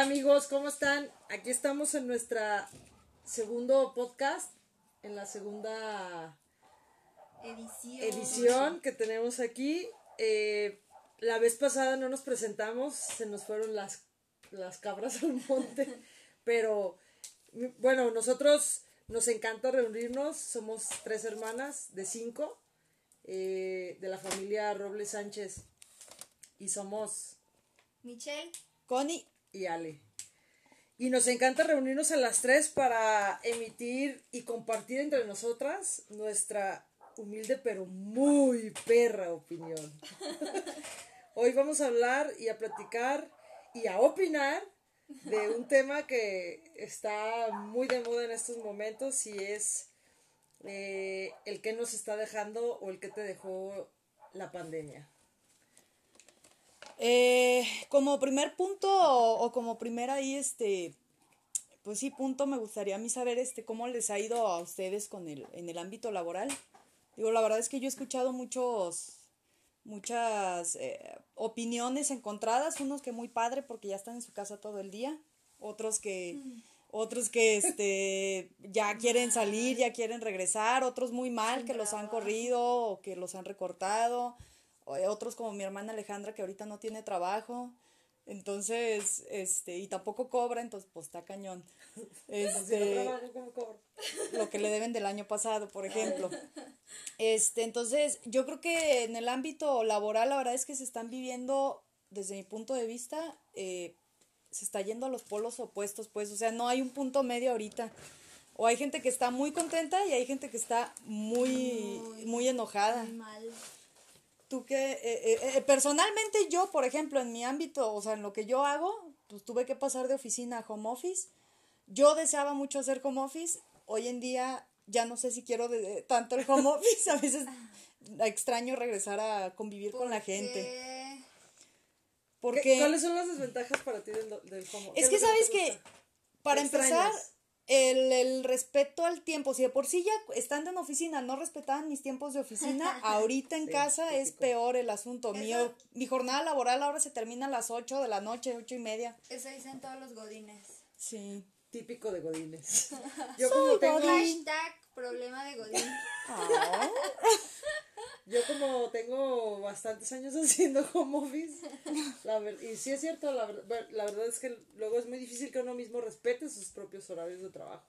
Hola amigos, ¿cómo están? Aquí estamos en nuestra segundo podcast, en la segunda Edición. edición que tenemos aquí. Eh, la vez pasada no nos presentamos, se nos fueron las, las cabras al monte, pero bueno, nosotros nos encanta reunirnos, somos tres hermanas de cinco, eh, de la familia Robles Sánchez, y somos Michelle. Connie, y Ale. Y nos encanta reunirnos a las tres para emitir y compartir entre nosotras nuestra humilde pero muy perra opinión. Hoy vamos a hablar y a platicar y a opinar de un tema que está muy de moda en estos momentos y es eh, el que nos está dejando o el que te dejó la pandemia. Eh, como primer punto o, o como primera ahí, este, pues sí, punto, me gustaría a mí saber este, cómo les ha ido a ustedes con el, en el ámbito laboral. Digo, la verdad es que yo he escuchado muchos, muchas eh, opiniones encontradas, unos que muy padre porque ya están en su casa todo el día, otros que, otros que este, ya quieren salir, ya quieren regresar, otros muy mal que los han corrido o que los han recortado, otros como mi hermana Alejandra que ahorita no tiene trabajo. Entonces, este, y tampoco cobra, entonces pues está cañón. Este, lo que le deben del año pasado, por ejemplo. Este, entonces, yo creo que en el ámbito laboral, la verdad es que se están viviendo, desde mi punto de vista, eh, se está yendo a los polos opuestos, pues, o sea, no hay un punto medio ahorita. O hay gente que está muy contenta y hay gente que está muy, muy enojada. Muy mal. Tú que, eh, eh, eh, personalmente yo, por ejemplo, en mi ámbito, o sea, en lo que yo hago, pues tuve que pasar de oficina a home office. Yo deseaba mucho hacer home office. Hoy en día ya no sé si quiero de- de- tanto el home office. A veces extraño regresar a convivir con la gente. Porque Porque ¿Qué- ¿Cuáles son las desventajas para ti del, del home ¿Qué es que sabes que, para ¿Qué empezar, extrañas? El, el respeto al tiempo, si de por sí ya estando en oficina no respetaban mis tiempos de oficina, ahorita en Sí, casa es peor el asunto. Eso- mi jornada laboral ahora se termina a las 8 de la noche, ocho y media. eso dicen todos los godines. Sí. Típico de Godines. Yo Soy como tengo, Godín. Hashtag problema de godín. Yo como tengo bastantes años haciendo home office, la ver- y sí es cierto, la, ver- ver- la verdad es que luego es muy difícil que uno mismo respete sus propios horarios de trabajo.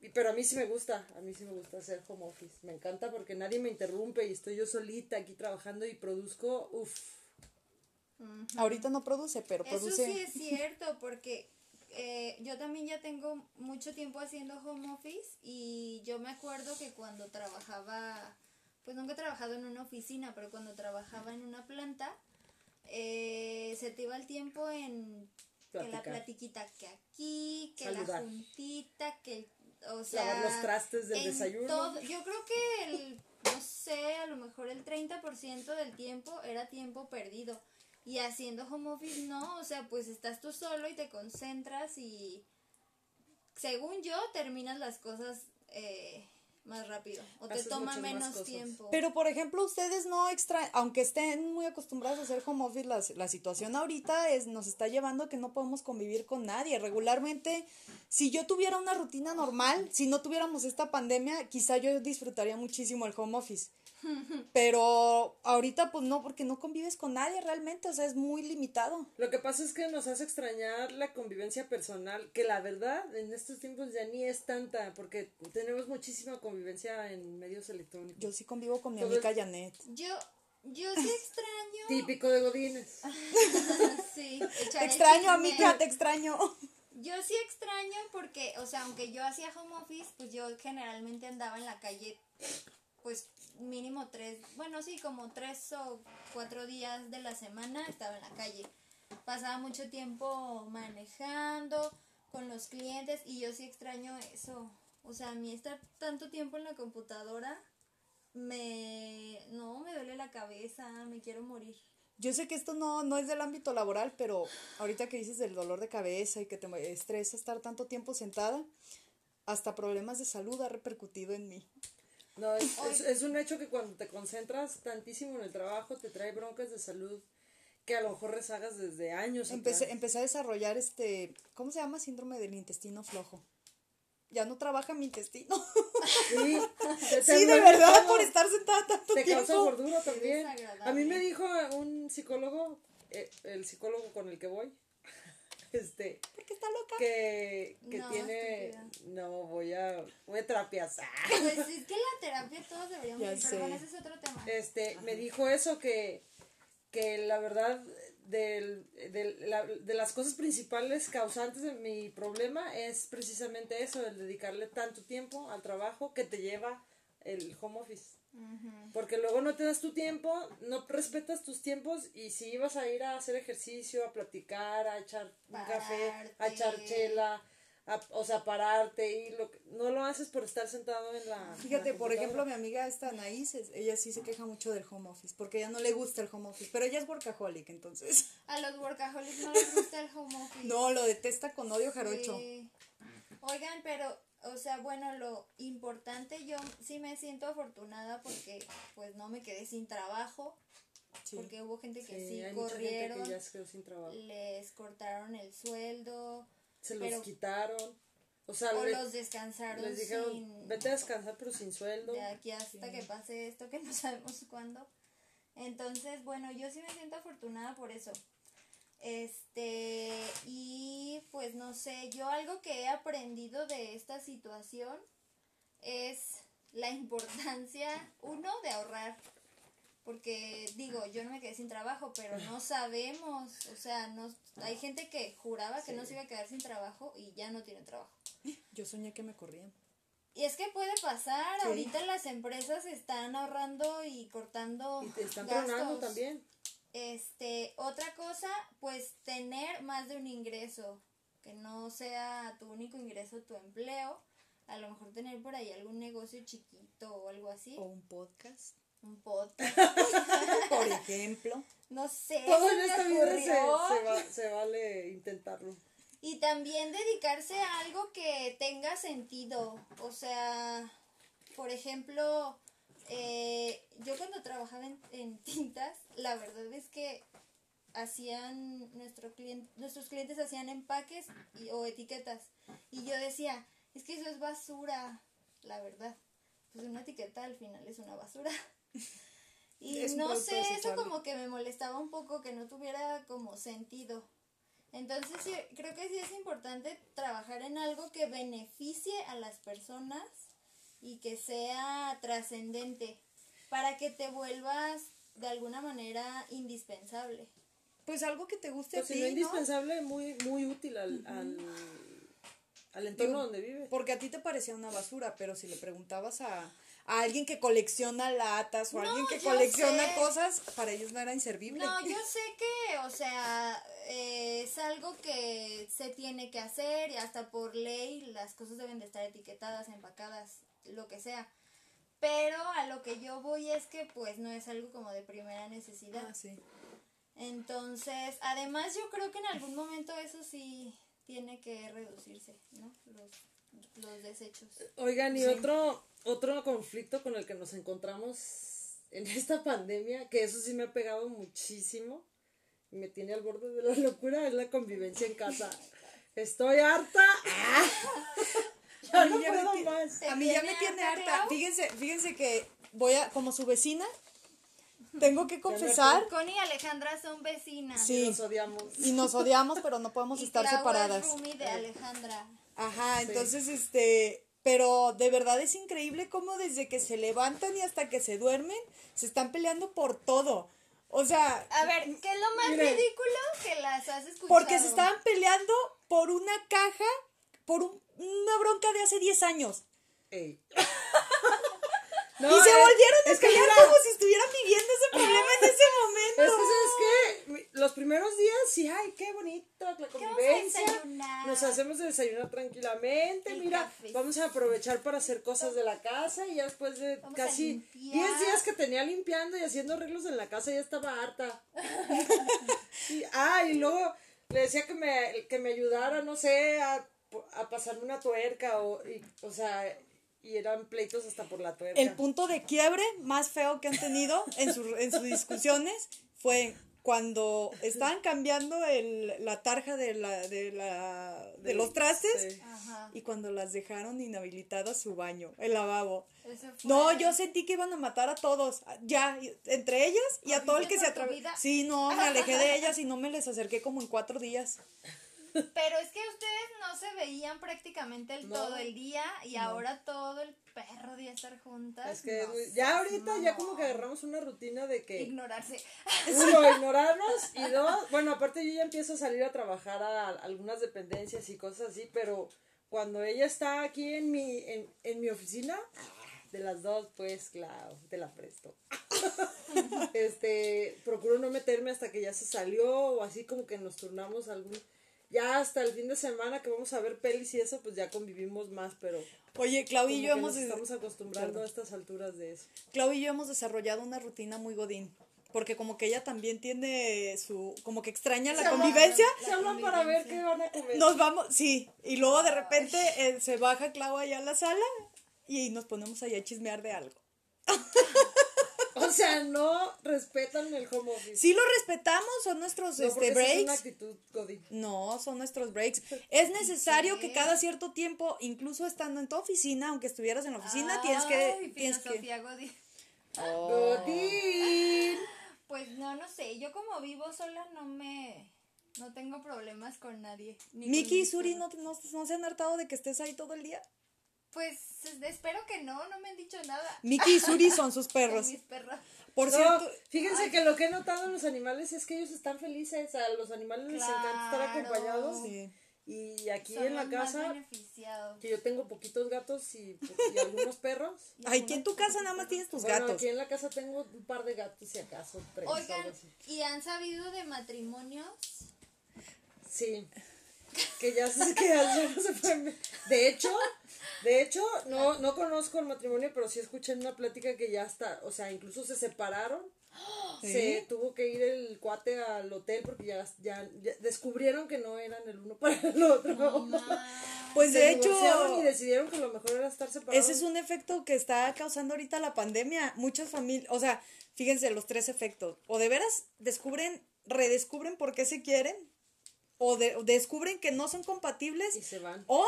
Y, pero a mí sí me gusta, a mí sí me gusta hacer home office. Me encanta porque nadie me interrumpe y estoy yo solita aquí trabajando y produzco, uff. Ahorita no produce, pero Eso produce. sí es cierto, porque eh, yo también ya tengo mucho tiempo haciendo home office y yo me acuerdo que cuando trabajaba, pues nunca he trabajado en una oficina, pero cuando trabajaba en una planta, eh, se te iba el tiempo en que la platiquita que aquí, que Saludar. la juntita, que el- o sea, Lavar los trastes del desayuno. todo- yo creo que el, no sé, a lo mejor el 30% del tiempo era tiempo perdido. Y haciendo home office no, o sea, pues estás tú solo y te concentras y según yo terminas las cosas eh, más rápido o te toma menos tiempo. Pero, por ejemplo, ustedes no extra, aunque estén muy acostumbrados a hacer home office, la, la situación ahorita es, nos está llevando a que no podemos convivir con nadie. Regularmente, si yo tuviera una rutina normal, si no tuviéramos esta pandemia, quizá yo disfrutaría muchísimo el home office. Pero ahorita, pues no, porque no convives con nadie realmente, o sea, es muy limitado. Lo que pasa es que nos hace extrañar la convivencia personal, que la verdad en estos tiempos ya ni es tanta, porque tenemos muchísima convivencia en medios electrónicos. Yo sí convivo con mi Todo amiga Janet. yo yo sí extraño Típico de Godines. sí, Te extraño, amiga, te extraño. Yo sí extraño porque, o sea, aunque yo hacía home office, pues yo generalmente andaba en la calle, pues mínimo tres, bueno, sí, como tres o cuatro días de la semana estaba en la calle. Pasaba mucho tiempo manejando con los clientes y yo sí extraño eso. O sea, a mí estar tanto tiempo en la computadora me... No, me duele la cabeza, me quiero morir. Yo sé que esto no, no es del ámbito laboral, pero ahorita que dices del dolor de cabeza y que te estresa estar tanto tiempo sentada, hasta problemas de salud ha repercutido en mí. No, es, es, es un hecho que cuando te concentras tantísimo en el trabajo te trae broncas de salud que a lo mejor rezagas desde años. Empecé, atrás. empecé a desarrollar este, ¿cómo se llama? Síndrome del intestino flojo. Ya no trabaja mi intestino. Sí, te- te sí, de verdad, todo. por estar sentada tanto Te causa tiempo. gordura también. A mí me dijo un psicólogo, eh, el psicólogo con el que voy, este, Porque está loca. que, que No, tiene, estúpida. no, voy a, voy a terapias. Pues es que la terapia todos deberíamos Ya ir, pero bueno, sé. ese es otro tema. Este, me dijo eso que, que la verdad del, del- la- de las cosas principales causantes de mi problema es precisamente eso, el dedicarle tanto tiempo al trabajo que te lleva el home office. Porque luego no te das tu tiempo, no respetas tus tiempos y si ibas a ir a hacer ejercicio, a platicar, a echar un café, a echar chela, a- o sea, pararte y lo, que- no lo haces por estar sentado en la... en Fíjate, la por ejemplo, mi amiga esta Anaís, ella sí se queja mucho del home office, porque ella no le gusta el home office, pero ella es workaholic, entonces. A los workaholics no les gusta el home office. No, lo detesta con odio jarocho. Sí. Oigan, pero, o sea, bueno, lo importante, yo sí me siento afortunada porque pues no me quedé sin trabajo, Sí. porque hubo gente que Sí, sí, corrieron, que ya se quedó sin trabajo. les cortaron el sueldo, Se los quitaron. O sea, o le- los descansaron les dijeron, sin... vete a descansar pero sin sueldo. de aquí hasta que pase esto que no sabemos cuándo. Entonces, bueno, yo sí me siento afortunada por eso. Este, y pues no sé, yo algo que he aprendido de esta situación es la importancia, uno, de ahorrar. Porque digo, yo no me quedé sin trabajo, pero no sabemos, o sea, no, hay gente que juraba que no se iba a quedar sin trabajo y ya no tiene trabajo. Yo soñé que me corrían. Y es que puede pasar, Sí. ahorita las empresas están ahorrando y cortando Y te están gastos. también. Este, otra cosa, pues tener más de un ingreso, que no sea tu único ingreso tu empleo, a lo mejor tener por ahí algún negocio chiquito o algo así, O un podcast, un podcast, por ejemplo. no sé, Todo en esta vida se, ocurrió. se, va- se vale intentarlo. Y también dedicarse a algo que tenga sentido. O sea, por ejemplo, eh, yo cuando trabajaba en, en tintas, la verdad es que hacían nuestro clien- nuestros clientes hacían empaques y- o etiquetas. Y yo decía, es que eso es basura, la verdad. Pues una etiqueta al final es una basura. Y Es no sé, eso como que me molestaba un poco que no tuviera como sentido. Entonces sí, creo que sí es importante trabajar en algo que beneficie a las personas y que sea trascendente para que te vuelvas de alguna manera indispensable. Pues algo que te guste Pues a si ti, no ¿no? indispensable, muy, muy útil al, al, al entorno Digo, donde vive. Porque a ti te parecía una basura, pero si le preguntabas a, a alguien que colecciona latas o a No, alguien que colecciona sé. cosas, para ellos no era inservible. No, yo sé que, o sea, eh, es algo que se tiene que hacer y hasta por ley las cosas deben de estar etiquetadas, empacadas, lo que sea. Pero a lo que yo voy es que pues no es algo como de primera necesidad. Ah, sí. Entonces, además yo creo que en algún momento eso sí tiene que reducirse, ¿no? Los, los desechos. Oigan, y otro, otro conflicto con el que nos encontramos en esta pandemia, que eso sí me ha pegado muchísimo y me tiene al borde de la locura, es la convivencia en casa. Estoy harta. Ya A mí no ya me puedo ti- más. A mí ya me tiene harta? Fíjense, fíjense que voy a, como su vecina, tengo que confesar, Connie y Alejandra son vecinas. Sí. Nos odiamos. y nos odiamos, pero no podemos Y estar Clau separadas. de Alejandra. Ajá, entonces, este, pero de verdad es increíble cómo desde que se levantan y hasta que se duermen, se están peleando por todo. O sea, A ver, ¿qué es lo más Miren. ridículo que las has escuchado? porque se estaban peleando por una caja, por un- una bronca de hace 10 años. Ey. y se es- volvieron a es que pelear mira, como si estuvieran viviendo ese problema en ese momento. Es que, ¿sabes qué? Los primeros días, sí, ay, qué bonito, la convivencia. Nos hacemos de desayunar tranquilamente. El Mira, cafecito. vamos a aprovechar para hacer cosas de la casa. Y ya después de Vamos casi limpiar. 10 días que tenía limpiando y haciendo arreglos en la casa, ya estaba harta. y, ah, y luego le decía que me, que me ayudara, no sé, a, a pasarme una tuerca. O, y, o sea, y eran pleitos hasta por la tuerca. El punto de quiebre más feo que han tenido en, su- en sus discusiones fue cuando estaban cambiando el, la tarja de, la, de, la, de los trastes Sí. Y cuando las dejaron inhabilitadas su baño, el lavabo. No, yo sentí que iban a matar a todos, ya, entre ellas y a todo el que se ¿Corriste por tu atravesó. Sí, no, me alejé de ellas y no me les acerqué como en cuatro días. Pero es que ustedes no se veían prácticamente el No. todo el día y ahora todo el perro día estar juntas. Es que no ya ahorita ya como que agarramos una rutina de que Ignorarse. uno ignorarnos y dos, bueno, aparte yo ya empiezo a salir a trabajar a algunas dependencias y cosas así, pero cuando ella está aquí en mi en, en mi oficina, de las dos, pues claro, te la presto. este, procuro no meterme hasta que ya se salió o así como que nos turnamos algún ya hasta el fin de semana que vamos a ver pelis y eso, pues ya convivimos más, pero Oye, Clau y yo hemos, nos estamos acostumbrando a estas alturas de eso. Clau y yo hemos desarrollado una rutina muy godín. Porque como que ella también tiene su, como que extraña la hablan- convivencia. Se hablan para ver qué van a comer. Nos vamos, sí. Y luego de repente eh, se baja Clau allá a la sala y nos ponemos allá a chismear de algo. O sea, no respetan el home office. Sí lo respetamos, son nuestros no, este, esa es una breaks. actitud. No, son nuestros breaks. Es necesario qué? que cada cierto tiempo, incluso estando en tu oficina, aunque estuvieras en la oficina, tienes que... Ay, Tienes que... Godín. Oh. Godín. Pues no, no sé. Yo como vivo sola no me. No tengo problemas con nadie. Miki y Suri. ¿no, no, no se han hartado de que estés ahí todo el día? Pues espero que no, no me han dicho nada. Miki y Suri son sus perros. mis perros. Por No, cierto, fíjense que lo que he notado en los animales es que ellos están felices. A los animales les encanta estar acompañados. Sí. Y aquí Son en la casa, que yo tengo poquitos gatos y, y algunos perros. Ay, aquí en tu casa nada más tienes tus bueno, gatos. aquí en la casa tengo un par de gatos, si acaso, tres Oigan, algo así. ¿y han sabido de matrimonios? Sí. Que ya se, que ya no se pueden. De hecho, de hecho, no, no conozco el matrimonio, pero sí escuché en una plática que ya está, o sea, incluso se separaron. ¿Sí? Se tuvo que ir el cuate al hotel porque ya, ya, ya descubrieron que no eran el uno para el otro. Pues Se de hecho, y decidieron que lo mejor era estar separados. ese es un efecto que está causando ahorita la pandemia. Muchas familias, o sea, fíjense los tres efectos. O de veras descubren, redescubren por qué se quieren, o, de- o descubren que no son compatibles, Y se van. o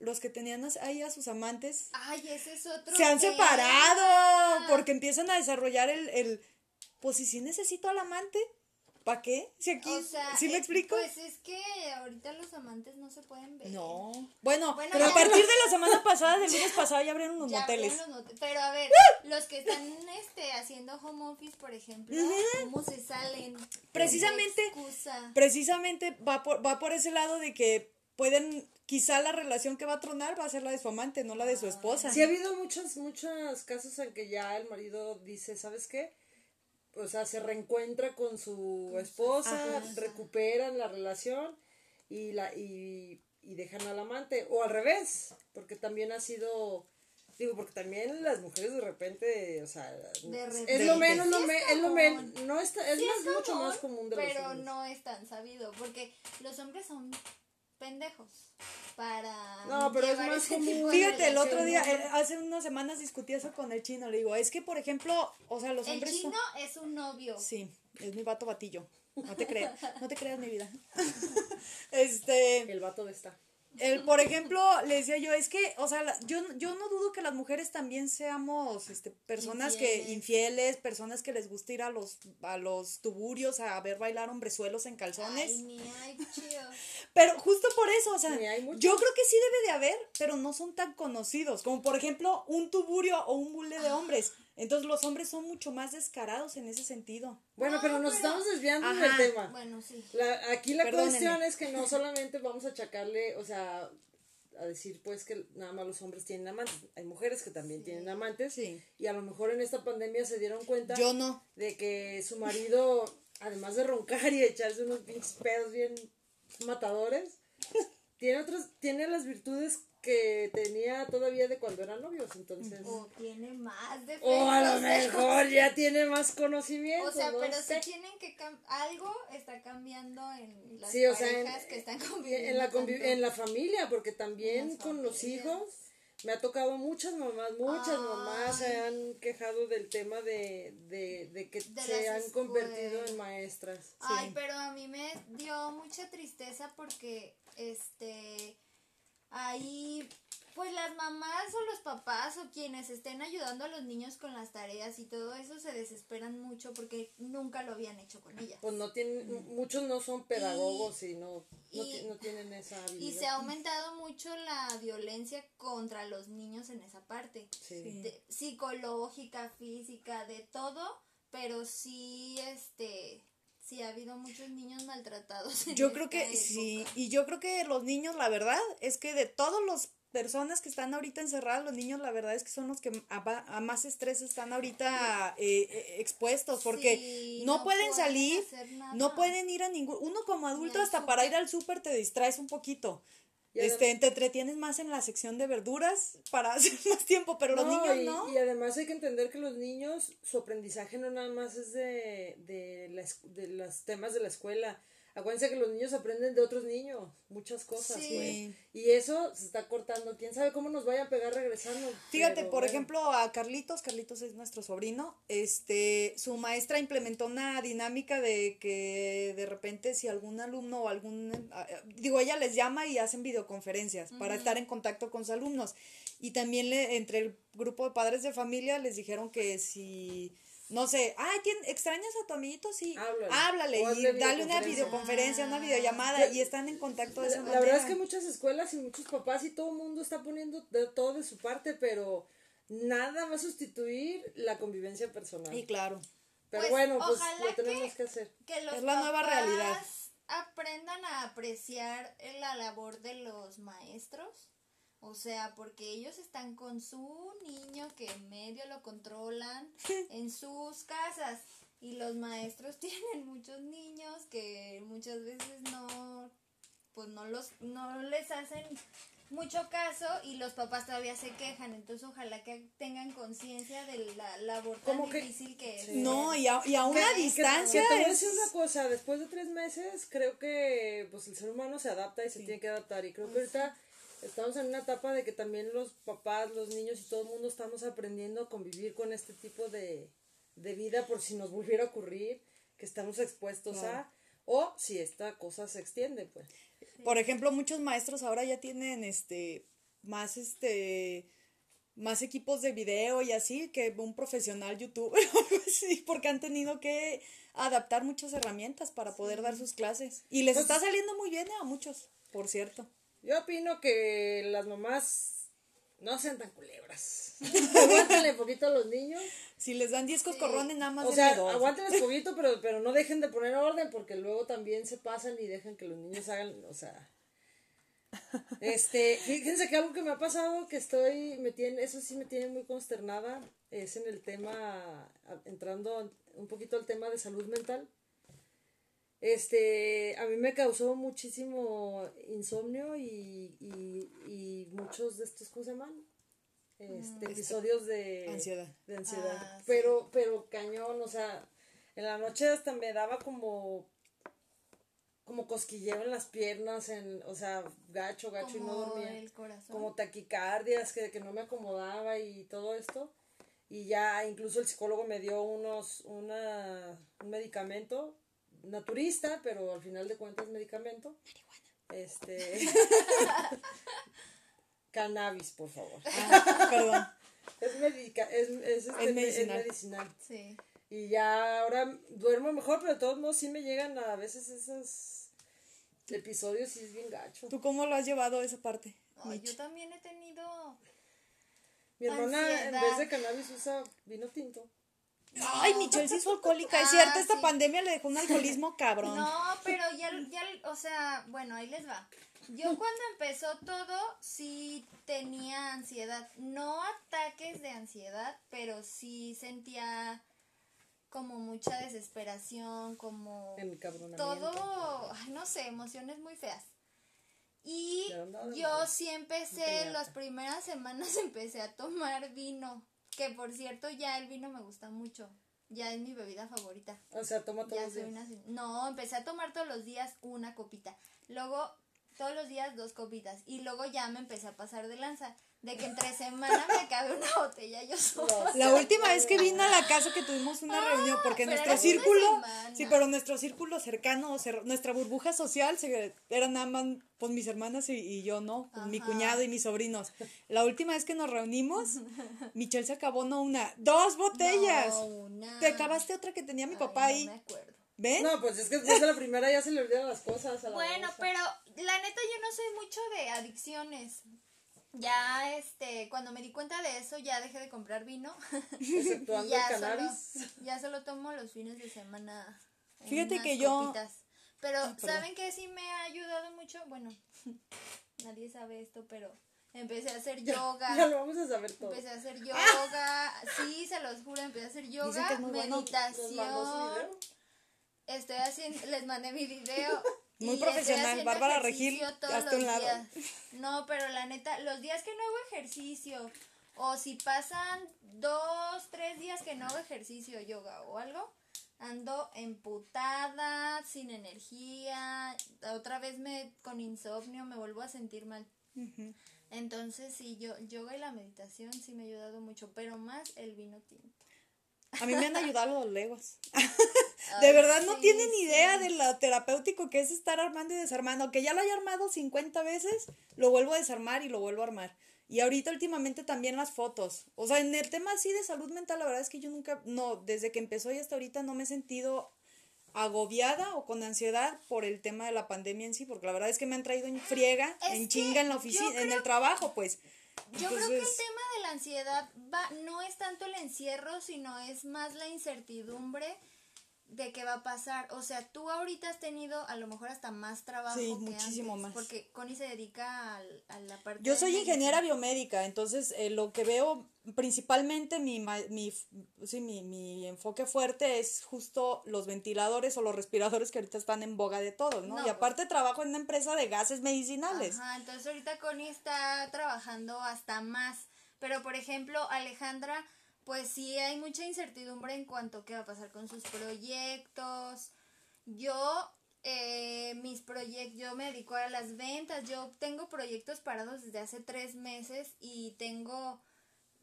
los que tenían ahí a sus amantes Ay, ese es otro. se han tema. separado porque empiezan a desarrollar el, el pues si sí necesito al amante, ¿para qué? Si aquí, O sea, ¿sí me eh, explico? Pues es que ahorita los amantes no se pueden ver. no. Bueno, Bueno, pero a partir de la semana pasada, del lunes pasado, ya abrieron los Ya moteles. los Pero a ver, los que están este, haciendo home office, por ejemplo, ¿cómo se salen? Precisamente-. Precisamente va por, va por ese lado de que pueden, quizá la relación que va a tronar va a ser la de su amante, no la de su esposa. Sí ha habido muchos, muchos casos en que ya el marido dice, ¿sabes qué? O sea, se reencuentra con su esposa, Ajá. recuperan la relación y la y, y dejan al amante. O al revés, porque también ha sido, digo, porque también las mujeres de repente, o sea, De es lo menos, Sí lo es me- es lo men- común. no está, es Sí más, es mucho común, más común de los Pero no es tan sabido, porque los hombres son pendejos para No, pero es más común. Fíjate, el otro día, eh, hace unas semanas discutí eso con el chino. Le digo, es que, por ejemplo, o sea, los El hombres son- chino es un novio. Sí, es mi vato batillo. No te creas, no te creas mi vida. este, El vato de esta. El, por ejemplo, le decía yo, es que, o sea, la- yo, yo no dudo que las mujeres también seamos este, personas que Infieles. infieles, personas que les gusta ir a los, a los tuburios a ver bailar hombrezuelos en calzones. Ay. Pero justo por eso, o sea, yo creo que sí debe de haber, pero no son tan conocidos, como por ejemplo un tuburio o un bule de hombres. Entonces los hombres son mucho más descarados en ese sentido. Bueno, No, pero nos pero- estamos desviando Ajá. del tema. Bueno, sí. La- aquí la Perdónenme. cuestión es que no solamente vamos a achacarle, o sea, a decir pues que nada más los hombres tienen amantes. Hay mujeres que también tienen amantes. Sí. Y a lo mejor en esta pandemia se dieron cuenta Yo no. de que su marido, además de roncar y echarse unos pinches pedos bien matadores, tiene otras, tiene las virtudes que tenía todavía de cuando eran novios. Entonces. O tiene más de O a lo mejor ya tiene más conocimiento. O sea, no pero sé. sí tienen que algo está cambiando en las Sí, o sea, en, parejas que están conviviendo. en la convi- tanto. en la familia, porque también con los hijos, Me ha tocado muchas mamás, muchas mamás se han quejado del tema de, de, de que De se han convertido en maestras. Ay, pero a mí me dio mucha tristeza porque, este, ahí, pues las mamás o los papás o quienes estén ayudando a los niños con las tareas y todo eso se desesperan mucho porque nunca lo habían hecho con ellas. Pues no tienen, muchos no son pedagogos y, no, no, y- ti- no tienen esa Y habilidad. se ha aumentado mucho la violencia contra los niños en esa parte. Sí. De- psicológica, física, de todo, pero sí, este, sí ha habido muchos niños maltratados. en Yo creo que sí, y yo creo que los niños, la verdad, es que de todas las personas que están ahorita encerradas, los niños, la verdad es que son los que a, a más estrés están ahorita eh, eh, expuestos, porque Sí, no, no pueden pueden salir, no pueden ir a ningún, uno como adulto hasta para ir al súper te distraes un poquito. Este, te entretienes más en la sección de verduras para hacer más tiempo, pero los No, niños y, no. y además hay que entender que los niños, su aprendizaje no nada más es de, de, la es- de los temas de la escuela. Acuérdense que los niños aprenden de otros niños, muchas cosas, Sí. pues. Y eso se está cortando. ¿Quién sabe cómo nos vayan a pegar regresando? Fíjate, Pero por bueno. ejemplo, a Carlitos, Carlitos es nuestro sobrino, este, su maestra implementó una dinámica de que de repente si algún alumno o algún, digo, ella les llama y hacen videoconferencias para estar en contacto con sus alumnos. Y también le, entre el grupo de padres de familia les dijeron que si, no sé, ay, ¿tien- ¿extrañas a tu amiguito? Sí, Háblale. háblale y dale una videoconferencia. videoconferencia, una videollamada y están en contacto de esa La, manera. la verdad es que muchas escuelas y muchos papás y todo el mundo está poniendo de- todo de su parte, pero nada va a sustituir la convivencia personal. Y claro. pero Pues, bueno, pues ojalá lo tenemos que- que hacer. que los Es la nueva papás realidad. aprendan a apreciar la labor de los maestros. O sea, porque ellos están con su niño que en medio lo controlan en sus casas. Y los maestros tienen muchos niños que muchas veces no, pues no los, no les hacen mucho caso y los papás todavía se quejan. Entonces ojalá que tengan conciencia de la labor tan Como difícil que es. No, y a, y a una Que- distancia que te voy a es- decir una cosa, después de tres meses creo que pues el ser humano se adapta y se tiene que adaptar y creo que ahorita estamos en una etapa de que también los papás, los niños y todo el mundo estamos aprendiendo a convivir con este tipo de, de vida por si nos volviera a ocurrir que estamos expuestos a o si esta cosa se extiende pues. Por ejemplo, muchos maestros ahora ya tienen este más este más equipos de video y así que un profesional youtuber así, porque han tenido que adaptar muchas herramientas para poder dar sus clases. Y les Pues- está saliendo muy bien a muchos, por cierto. Yo opino que las mamás no sean tan culebras. Aguántenle poquito a los niños. Si les dan 10 coscorrones, nada más O sea, aguántenles poquito, pero, pero no dejen de poner orden porque luego también se pasan y dejan que los niños hagan, o sea... Este, fíjense que algo que me ha pasado que estoy, me tiene, eso sí me tiene muy consternada, es en el tema, entrando un poquito al tema de salud mental. Este, a mí me causó muchísimo insomnio y, y, y muchos de estos, ¿cómo se llaman? Este, episodios de Ansiedad. de ansiedad. Ah, sí. pero, pero cañón, o sea, en la noche hasta me daba como como cosquilleo en las piernas, en, o sea, gacho, gacho y no dormía. el corazón. Como taquicardias, que, que no me acomodaba y todo esto. Y ya incluso el psicólogo me dio unos, una, un medicamento naturista, pero al final de cuentas medicamento. Este. Cannabis, por favor. Ah, perdón. Es, medica es, es, este, Es medicinal. es medicinal. Sí. Y ya ahora duermo mejor, pero de todos modos sí me llegan a veces esos episodios y es bien gacho. ¿Tú cómo lo has llevado esa parte? Ay, Mitch? yo también he tenido. Mi hermana en vez de cannabis usa vino tinto. Ay, Michelle se hizo alcohólica, es Ah, cierto, esta sí. pandemia le dejó un alcoholismo cabrón. No, pero ya, ya, o sea, bueno, ahí les va. Yo cuando empezó todo, sí tenía ansiedad. No ataques de ansiedad, pero sí sentía como mucha desesperación, como todo, ay, no sé, emociones muy feas. Y yo sí empecé, las primeras semanas empecé a tomar vino. Que por cierto, ya el vino me gusta mucho. Ya es mi bebida favorita. O sea, toma todos Ya los días. una... No, empecé a tomar todos los días una copita. Luego todos los días dos copitas. Y luego ya me empecé a pasar de lanza. De que entre semana me acabé una botella yo sola. La última vez que vine a la casa que tuvimos una reunión, porque Ah, nuestro círculo, sí, pero nuestro círculo cercano, cer- nuestra burbuja social, se, eran nada más pues, mis hermanas y, y yo, ¿no? Con mi cuñado y mis sobrinos. La última vez que nos reunimos, Michelle se acabó no una, dos botellas. No, una. Te acabaste otra que tenía mi Ay, papá no ahí. me acuerdo. ¿Ven? No, pues es que después de la primera ya se le olvidan las cosas. A la Bueno, pero la neta yo no soy mucho de adicciones. Ya, este, cuando me di cuenta de eso, ya dejé de comprar vino. Exceptuando ya el solo, cannabis. ya solo tomo los fines de semana. Fíjate unas que yo-. Pero, Ah. ¿saben qué sí me ha ayudado mucho? Bueno, nadie sabe esto, pero empecé a hacer yoga. Ya lo vamos a saber todo. Empecé a hacer yoga. Sí, se los juro, empecé a hacer yoga, que bueno. ¿Nos mandó su meditación. video? Estoy haciendo, les mandé mi video. Muy profesional, Bárbara Regil, hazte un lado. días. No, pero la neta, los días que no hago ejercicio, o si pasan dos, tres días que no hago ejercicio, yoga o algo, ando emputada, sin energía, otra vez me con insomnio, me vuelvo a sentir mal. Entonces, sí, yo, yoga y la meditación sí me ha ayudado mucho, pero más el vino tinto. A mí me han ayudado los legos. Ay, De verdad no sí, tienen sí. idea de lo terapéutico que es estar armando y desarmando. Que ya lo haya armado 50 veces, lo vuelvo a desarmar y lo vuelvo a armar. Y ahorita últimamente también las fotos. O sea, en el tema así de salud mental, la verdad es que yo nunca, no, desde que empezó y hasta ahorita no me he sentido agobiada o con ansiedad por el tema de la pandemia en sí, porque la verdad es que me han traído en friega, Es en chinga en la oficina, en el trabajo, pues. Yo creo que el tema de la ansiedad va, no es tanto el encierro, sino es más la incertidumbre de qué va a pasar. O sea, tú ahorita has tenido a lo mejor hasta más trabajo Sí, que muchísimo antes, más. Porque Connie se dedica al- a, la parte Yo soy ingeniera biomédica, entonces eh, lo que veo principalmente mi, mi, sí, mi, mi enfoque fuerte es justo los ventiladores o los respiradores que ahorita están en boga de todos, ¿no? No, y pues- aparte trabajo en una empresa de gases medicinales. Ajá, entonces ahorita Connie está trabajando hasta más. Pero por ejemplo, Alejandra, pues sí hay mucha incertidumbre en cuanto a qué va a pasar con sus proyectos. Yo, eh, mis proyectos, yo me dedico a las ventas. Yo tengo proyectos parados desde hace tres meses y tengo,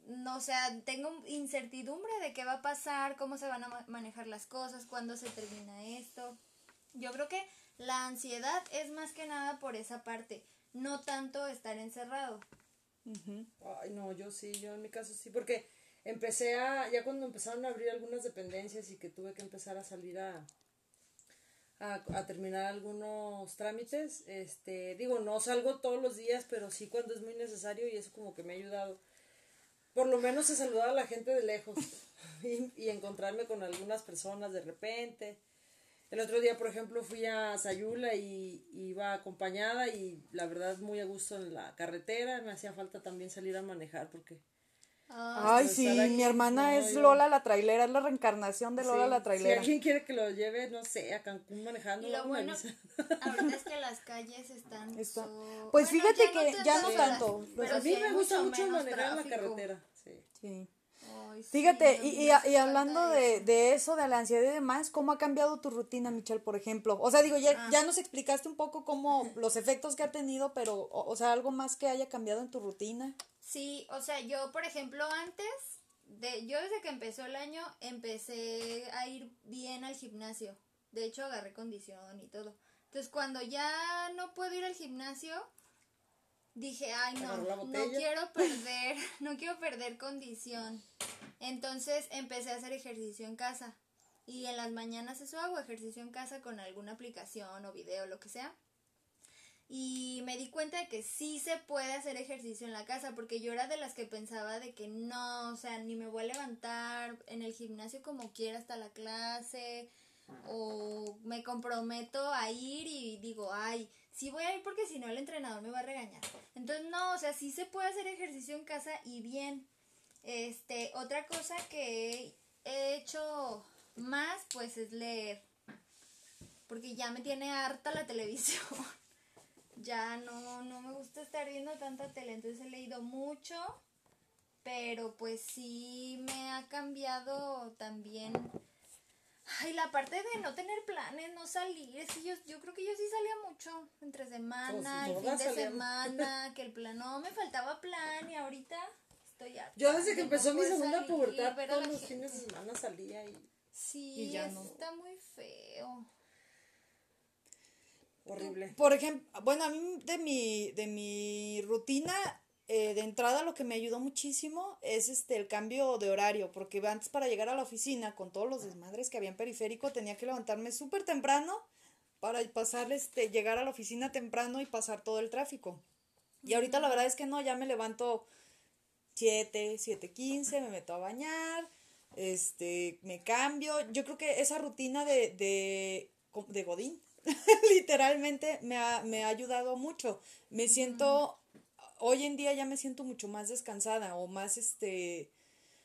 no o tengo incertidumbre de qué va a pasar, cómo se van a ma- manejar las cosas, cuándo se termina esto. Yo creo que la ansiedad es más que nada por esa parte, no tanto estar encerrado. Ay, no, yo sí, yo en mi caso sí, porque empecé a, ya cuando empezaron a abrir algunas dependencias y que tuve que empezar a salir a, a, terminar algunos trámites, este, digo, no salgo todos los días, pero sí cuando es muy necesario y eso como que me ha ayudado. Por lo menos a saludar a la gente de lejos y encontrarme con algunas personas de repente. El otro día, por ejemplo, fui a Sayula y iba acompañada y la verdad muy a gusto en la carretera. Me hacía falta también salir a manejar porque... Ay, Pues, sí, mi hermana no, es yo- Lola la trailera, es la reencarnación de Lola Sí, la Si trailera. alguien quiere que lo lleve, no sé, a Cancún manejando, Y lo bueno, ahorita es que las calles están... Está- so- Pues bueno, fíjate que tanto ya no tanto, pero a mí me gusta mucho manejar en la carretera. Sí. Sí. Ay, Fíjate, y, y, y hablando de, eso. de eso, de la ansiedad y demás, ¿cómo ha cambiado tu rutina, Michelle, por ejemplo? O sea, digo, ya, Ah. ya nos explicaste un poco cómo los efectos que ha tenido, pero, o, o sea, algo más que haya cambiado en tu rutina. Sí, o sea, yo, por ejemplo, antes, de, yo desde que empezó el año, empecé a ir bien al gimnasio. De hecho, agarré condición y todo. Entonces, cuando ya no puedo ir al gimnasio, dije, ay, no, no quiero perder, no quiero perder condición. Entonces, empecé a hacer ejercicio en casa. Y en las mañanas eso hago, ejercicio en casa con alguna aplicación o video, lo que sea. Y me di cuenta de que sí se puede hacer ejercicio en la casa, porque yo era de las que pensaba de que no, o sea, ni me voy a levantar en el gimnasio como quiera hasta la clase, o me comprometo a ir y digo, ay, sí voy a ir porque si no el entrenador me va a regañar. Entonces, no, o sea, sí se puede hacer ejercicio en casa y bien. Este, otra cosa que he hecho más, pues es leer, porque ya me tiene harta la televisión ya no, no me gusta estar viendo tanta tele, entonces he leído mucho, pero pues sí me ha cambiado también Ay, la parte de no tener planes, no salir, es que yo, yo creo que yo sí salía mucho entre semana, Pues, el fin de salíamos. semana, que el plan, no, me faltaba plan y ahorita estoy harta Yo desde que no empezó mi segunda salir, pubertad, todos los fines de semana salía y Sí, Y ya eso no. está muy feo. horrible. Por ejemplo, bueno, a mí de mi, de mi rutina, eh, de entrada lo que me ayudó muchísimo es este el cambio de horario, porque antes para llegar a la oficina con todos los desmadres que había en periférico tenía que levantarme súper temprano para pasar, este, llegar a la oficina temprano y pasar todo el tráfico. Y ahorita la verdad es que no, ya me levanto 7, 7, 15, me meto a bañar, este, me cambio. Yo creo que esa rutina de, de, de Godín, literalmente me ha, me ha ayudado mucho. Me siento, hoy en día ya me siento mucho más descansada o más, este,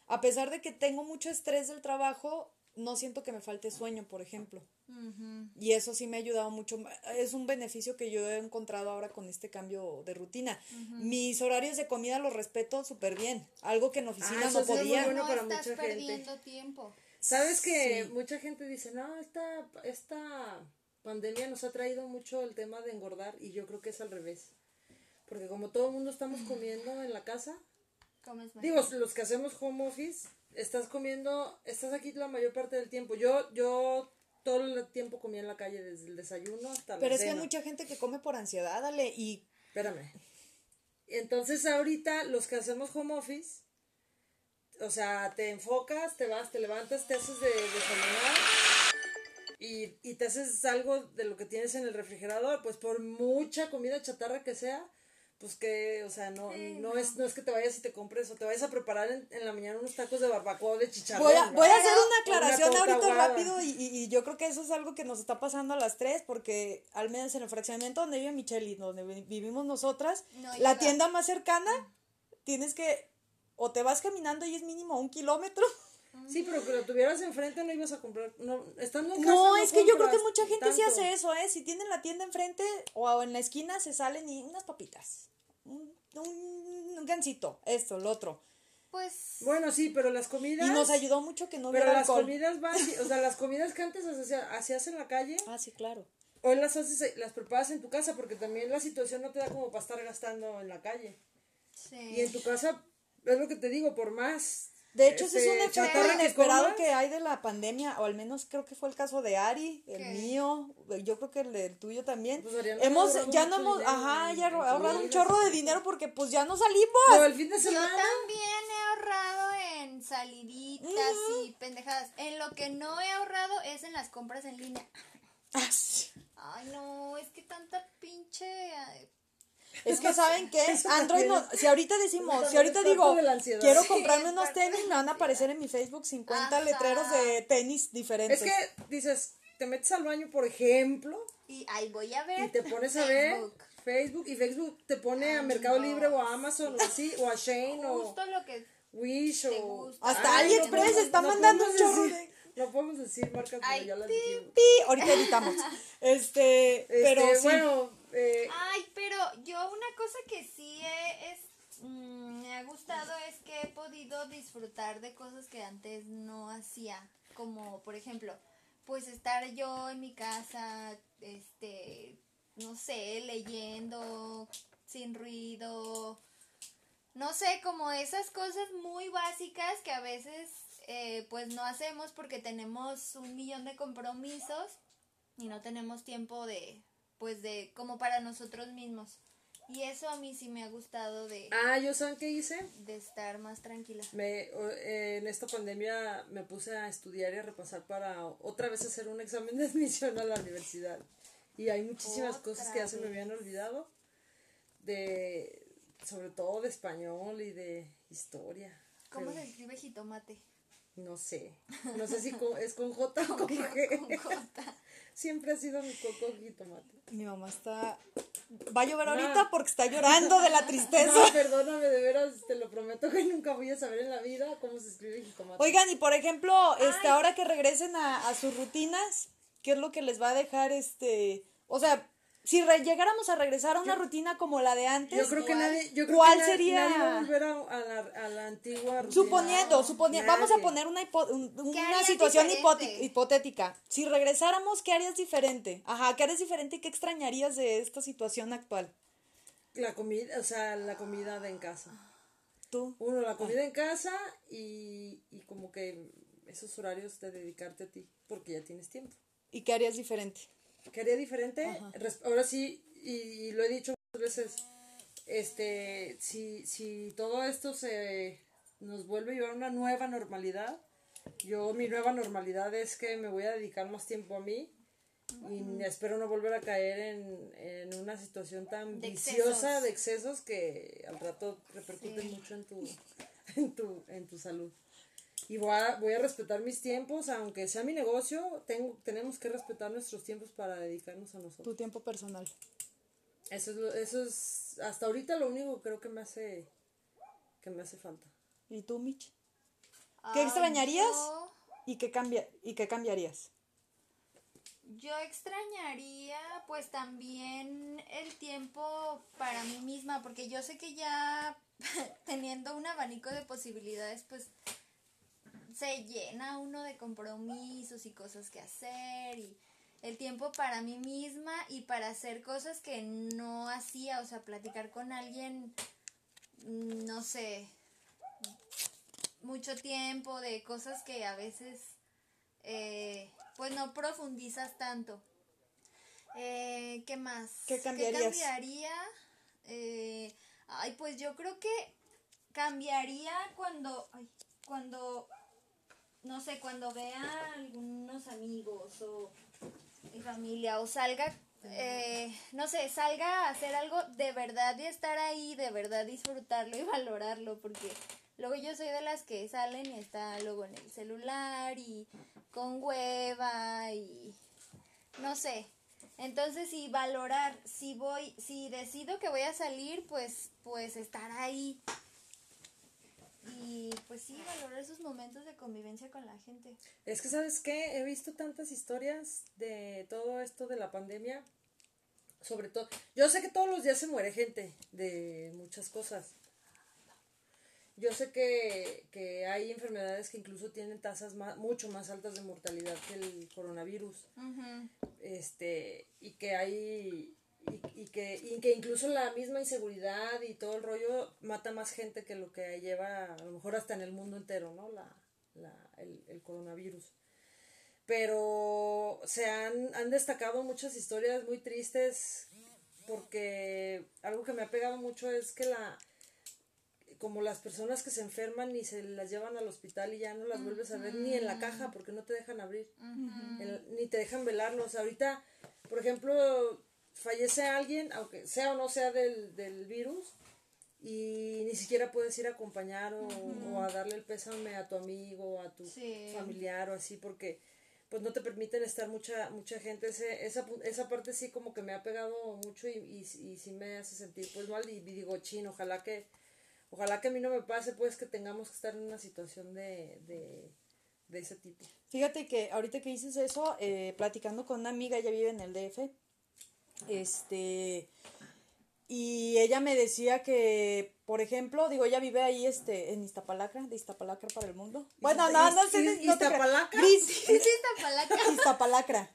a pesar de que tengo mucho estrés del trabajo, no siento que me falte sueño, por ejemplo. Y eso sí me ha ayudado mucho. Es un beneficio que yo he encontrado ahora con este cambio de rutina. Mis horarios de comida los respeto súper bien. Algo que en oficina Ah, eso no sí es muy podía. bueno no para estás mucha gente. perdiendo tiempo. ¿Sabes que Sí. mucha gente dice, no, esta, esta pandemia nos ha traído mucho el tema de engordar y yo creo que es al revés. Porque como todo el mundo estamos comiendo en la casa, digo, los que hacemos home office, estás comiendo, estás aquí la mayor parte del tiempo. Yo, yo todo el tiempo comía en la calle, desde el desayuno hasta la Pero es que hay mucha gente que come por ansiedad, dale, y Espérame. Entonces ahorita los que hacemos home office, o sea, te enfocas, te vas, te levantas, te haces de desayunar y, y te haces algo de lo que tienes en el refrigerador, pues por mucha comida chatarra que sea, pues que, o sea, no, no, es, no es que te vayas y te compres o te vayas a preparar en, en la mañana unos tacos de barbacoa o de chicharrón. Voy a, ¿no? voy a hacer una aclaración ahorita rápido y, y- y yo creo que eso es algo que nos está pasando a las tres porque al menos en el fraccionamiento donde vive Michelle y donde vi- vivimos nosotras, No la tienda más cercana tienes que o te vas caminando y es mínimo un kilómetro. Sí, pero que lo tuvieras enfrente no ibas a comprar, no, estando en casa No, es que yo creo que mucha gente sí hace eso, ¿eh? Si tienen la tienda enfrente o en la esquina se salen y unas papitas, un, un, un gansito, esto, lo otro. Pues Bueno, sí, pero las comidas... Y nos ayudó mucho que no Pero hubiera las alcohol. comidas van, o sea, las comidas que antes hacía- hacías en la calle, Ah, sí, claro. hoy las haces, las preparas en tu casa, porque también la situación no te da como para estar gastando en la calle. sí. Y en tu casa, es lo que te digo, por más... De hecho, ese es este, un efecto que inesperado comas, que hay de la pandemia, o al menos creo que fue el caso de Ari, el ¿Qué? mío, yo creo que el del tuyo también. Pues hemos, ya no hemos, dinero ajá, ya en ahorrado un chorro de dinero porque pues ya no salimos. Pero el fin de Yo semana... también he ahorrado en saliditas y pendejadas. En lo que no he ahorrado es en las compras en línea. Ah. Ay, no, es que tanta pinche. Es que saben que Android no, si ahorita decimos, si ahorita digo, quiero comprarme unos tenis, me van a aparecer en mi Facebook 50 Ajá. letreros de tenis diferentes. Es que dices, te metes al baño, por ejemplo, Y ahí voy a ver. y te pones a ver Facebook. Facebook, y Facebook te pone a Mercado no. Libre o a Amazon o así, o a Shane o Justo lo que. Wish o... Hasta AliExpress está no mandando un chorro decir- de- No podemos decir marcas, pero Ay, ya las dijimos. Pi, ahorita editamos. Este, Este, pero sí. bueno, eh, Ay, pero yo una cosa que sí he- es, mm, me ha gustado es que he podido disfrutar de cosas que antes no hacía. Como, por ejemplo, pues estar yo en mi casa, este, no sé, leyendo sin ruido. No sé, como esas cosas muy básicas que a veces eh, pues no hacemos porque tenemos un millón de compromisos y no tenemos tiempo de pues de como para nosotros mismos y eso a mí sí me ha gustado de, ah, ¿yo saben qué hice? de estar más tranquila Me, eh, en esta pandemia me puse a estudiar y a repasar para otra vez hacer un examen de admisión a la universidad. Y hay muchísimas Otra cosas que ya se me habían olvidado, de, sobre todo de español y de historia. cómo Pero se escribe jitomate No sé, no sé si con- es con J o con G. Con J. Siempre ha sido mi coco jitomate. Mi mamá está. Va a llover No. ahorita porque está llorando de la tristeza. No, perdóname, de veras, te lo prometo que nunca voy a saber en la vida cómo se escribe jitomate. Oigan, y por ejemplo, este, ahora que regresen a, a sus rutinas, ¿qué es lo que les va a dejar este? O sea, si re- llegáramos a regresar a una rutina como la de antes, Yo creo que nadie, yo creo ¿cuál que sería? nadie va a volver a, a la, a la antigua rutina. Suponiendo, suponiendo, vamos a poner una, hipo- un- una situación hipotética. Si regresáramos, ¿qué harías diferente? Ajá, ¿qué harías diferente y qué extrañarías de esta situación actual? La comida, o sea, la comida de en casa. Tú. Uno, la comida en casa y, y como que esos horarios de dedicarte a ti, porque ya tienes tiempo. ¿Y qué harías diferente? ¿Qué haría diferente? Ahora sí, y, y lo he dicho muchas veces, este, si, si todo esto se nos vuelve a llevar a una nueva normalidad, yo mi nueva normalidad es que me voy a dedicar más tiempo a mí y espero no volver a caer en, en una situación tan De viciosa excesos. de excesos que al rato repercuten mucho en tu, en tu, en tu salud. Y voy a, voy a respetar mis tiempos, aunque sea mi negocio, tengo, tenemos que respetar nuestros tiempos para dedicarnos a nosotros. Tu tiempo personal. Eso es, lo- eso es hasta ahorita lo único que creo que me hace, que me hace falta. ¿Y tú, Mitch? ¿Qué extrañarías? yo- ¿Y qué, cambia ¿Y qué cambiarías? Yo extrañaría pues también el tiempo para mí misma, porque yo sé que ya teniendo un abanico de posibilidades pues se llena uno de compromisos y cosas que hacer y el tiempo para mí misma y para hacer cosas que no hacía, o sea, platicar con alguien, mm, no sé, mucho tiempo de cosas que a veces eh, pues no profundizas tanto. Eh, ¿Qué más? ¿Qué cambiarías? cambiaría? Eh, ay, pues yo creo que cambiaría cuando, ay, cuando, no sé, cuando vea algunos amigos o mi familia o salga, eh, no sé, salga a hacer algo de verdad y estar ahí, de verdad disfrutarlo y valorarlo, porque luego yo soy de las que salen y está luego en el celular y con hueva y no sé. Entonces, si valorar, si voy, si decido que voy a salir, pues, pues estar ahí. Y pues sí, valorar esos momentos de convivencia con la gente. Es que, ¿sabes qué? He visto tantas historias de todo esto de la pandemia. Sobre todo, yo sé que todos los días se muere gente de muchas cosas. Yo sé que, que hay enfermedades que incluso tienen tasas más, mucho más altas de mortalidad que el coronavirus. este y que hay y, y que, y que incluso la misma inseguridad y todo el rollo mata más gente que lo que lleva a lo mejor hasta en el mundo entero, ¿no? La, la, el, el coronavirus. Pero se han, han destacado muchas historias muy tristes porque algo que me ha pegado mucho es que la como las personas que se enferman y se las llevan al hospital y ya no las vuelves a ver ni en la caja porque no te dejan abrir ni te dejan velarlos. Ahorita, por ejemplo, fallece alguien, aunque sea o no sea del, del virus, y ni siquiera puedes ir a acompañar o, o a darle el pésame a tu amigo, a tu Sí. familiar o así, porque pues no te permiten estar mucha mucha gente. Ese, esa, esa parte sí como que me ha pegado mucho y, y, y sí me hace sentir pues mal y, digo, chin, ojalá que ojalá que a mí no me pase pues que tengamos que estar en una situación de, de, de ese tipo. Fíjate que ahorita que dices eso, eh, platicando con una amiga, ella vive en el DF, este, y ella me decía que, por ejemplo, digo, ella vive ahí, este, en Iztapalacra, de Iztapalacra para el mundo. Bueno, no, no sé, ¿Iz- no creas. Iztapalacra? Gris, ¿Es esta palaca? Iztapalacra.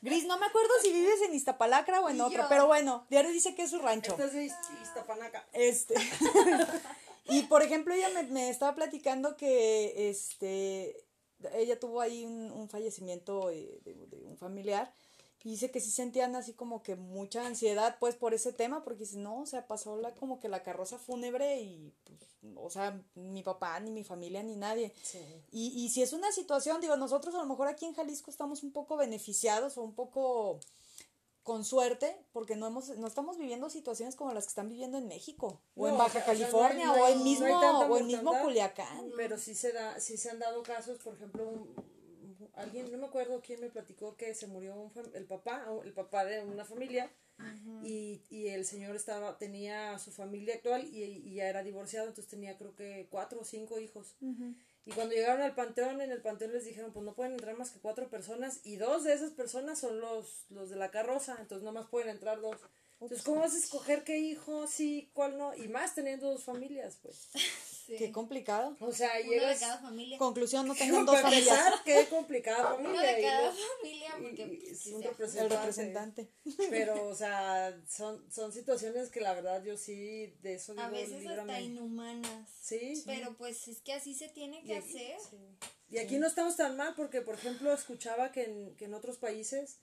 Gris, no me acuerdo si vives en Iztapalacra o en otro, yo. pero bueno, diario dice que es su rancho. Esta es de Iz- Iztapanaca. Este. y por ejemplo, ella me, me estaba platicando que este ella tuvo ahí un, un fallecimiento eh, de, de un familiar y dice que sí sentían así como que mucha ansiedad pues por ese tema porque dice no o sea pasó la como que la carroza fúnebre y pues, o sea mi papá ni mi familia ni nadie Sí. y, y si es una situación, digo, nosotros a lo mejor aquí en Jalisco estamos un poco beneficiados o un poco con suerte, porque no hemos, no estamos viviendo situaciones como las que están viviendo en México, o en Baja o sea, no hay- California, no hay- o en no hay mismo, o en mismo. Culiacán. Pero sí se da, sí se han dado casos, por ejemplo, un- alguien, no me acuerdo quién me platicó que se murió un fam- el papá, el papá de una familia, y, y el señor estaba, tenía su familia actual y, y ya era divorciado, entonces tenía creo que cuatro o cinco hijos. Y cuando llegaron al panteón, en el panteón les dijeron, pues no pueden entrar más que cuatro personas y dos de esas personas son los, los de la carroza, entonces nomás pueden entrar dos. Entonces, ¿cómo vas a escoger qué hijo sí, cuál no? Y más teniendo dos familias, pues. Sí. Qué complicado. O sea, Uno de llegas... cada familia. Conclusión, no tengan dos familias. empezar, qué complicada familia. Uno de y cada familia, porque y- y es un sea. El representante. Pero, o sea, son, son situaciones que la verdad yo sí, de eso digo, A veces hasta inhumanas. Sí. Pero pues es que así se tiene Y que aquí- hacer. sí. Y aquí no estamos tan mal porque, por ejemplo, escuchaba que en, que en otros países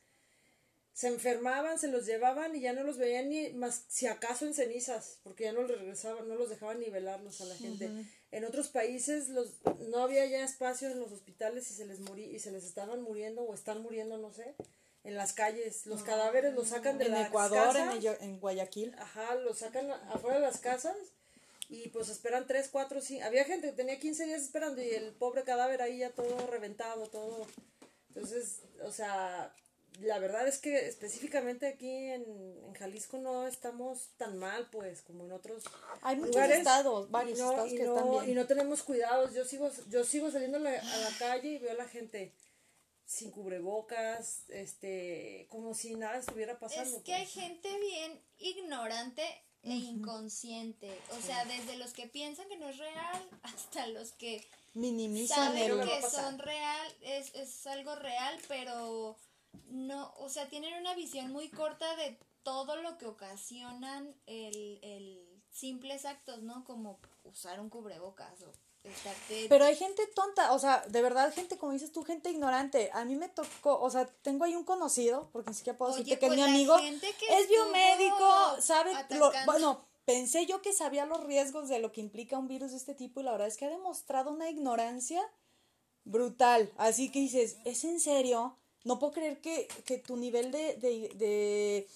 se enfermaban, se los llevaban y ya no los veían ni más, si acaso en cenizas, porque ya no los regresaban, no los dejaban nivelarlos a la gente. En otros países los, no había ya espacio en los hospitales y se les morí, y se les estaban muriendo o están muriendo, no sé, en las calles. Los cadáveres los sacan de En las Ecuador, en, casas. Ello- en Guayaquil. Ajá, los sacan afuera de las casas y pues esperan 3, 4, 5. Había gente que tenía 15 días esperando y el pobre cadáver ahí ya todo reventado, todo. Entonces, o sea, la verdad es que específicamente aquí en, en Jalisco no estamos tan mal, pues, como en otros Hay muchos lugares. estados, varios y no, estados y que no- están bien. Y no tenemos cuidados. Yo sigo, yo sigo saliendo a la, a la calle y veo a la gente sin cubrebocas, este, como si nada estuviera pasando. Es que hay pues. gente bien ignorante e inconsciente. O sea, desde los que piensan que no es real hasta los que Minimizan saben el... que son real, es, es algo real, pero no, o sea, tienen una visión muy corta de todo lo que ocasionan el, el simples actos, ¿no? Como usar un cubrebocas o estarte... Pero hay gente tonta, o sea, de verdad, gente, como dices tú, gente ignorante. A mí me tocó, o sea, tengo ahí un conocido, porque ni siquiera puedo Oye, decirte que pues es mi la amigo, es biomédico, sabe, lo- bueno, pensé yo que sabía los riesgos de lo que implica un virus de este tipo y la verdad es que ha demostrado una ignorancia brutal. Así que dices, ¿es en serio? No puedo creer que, que tu nivel de, de, de,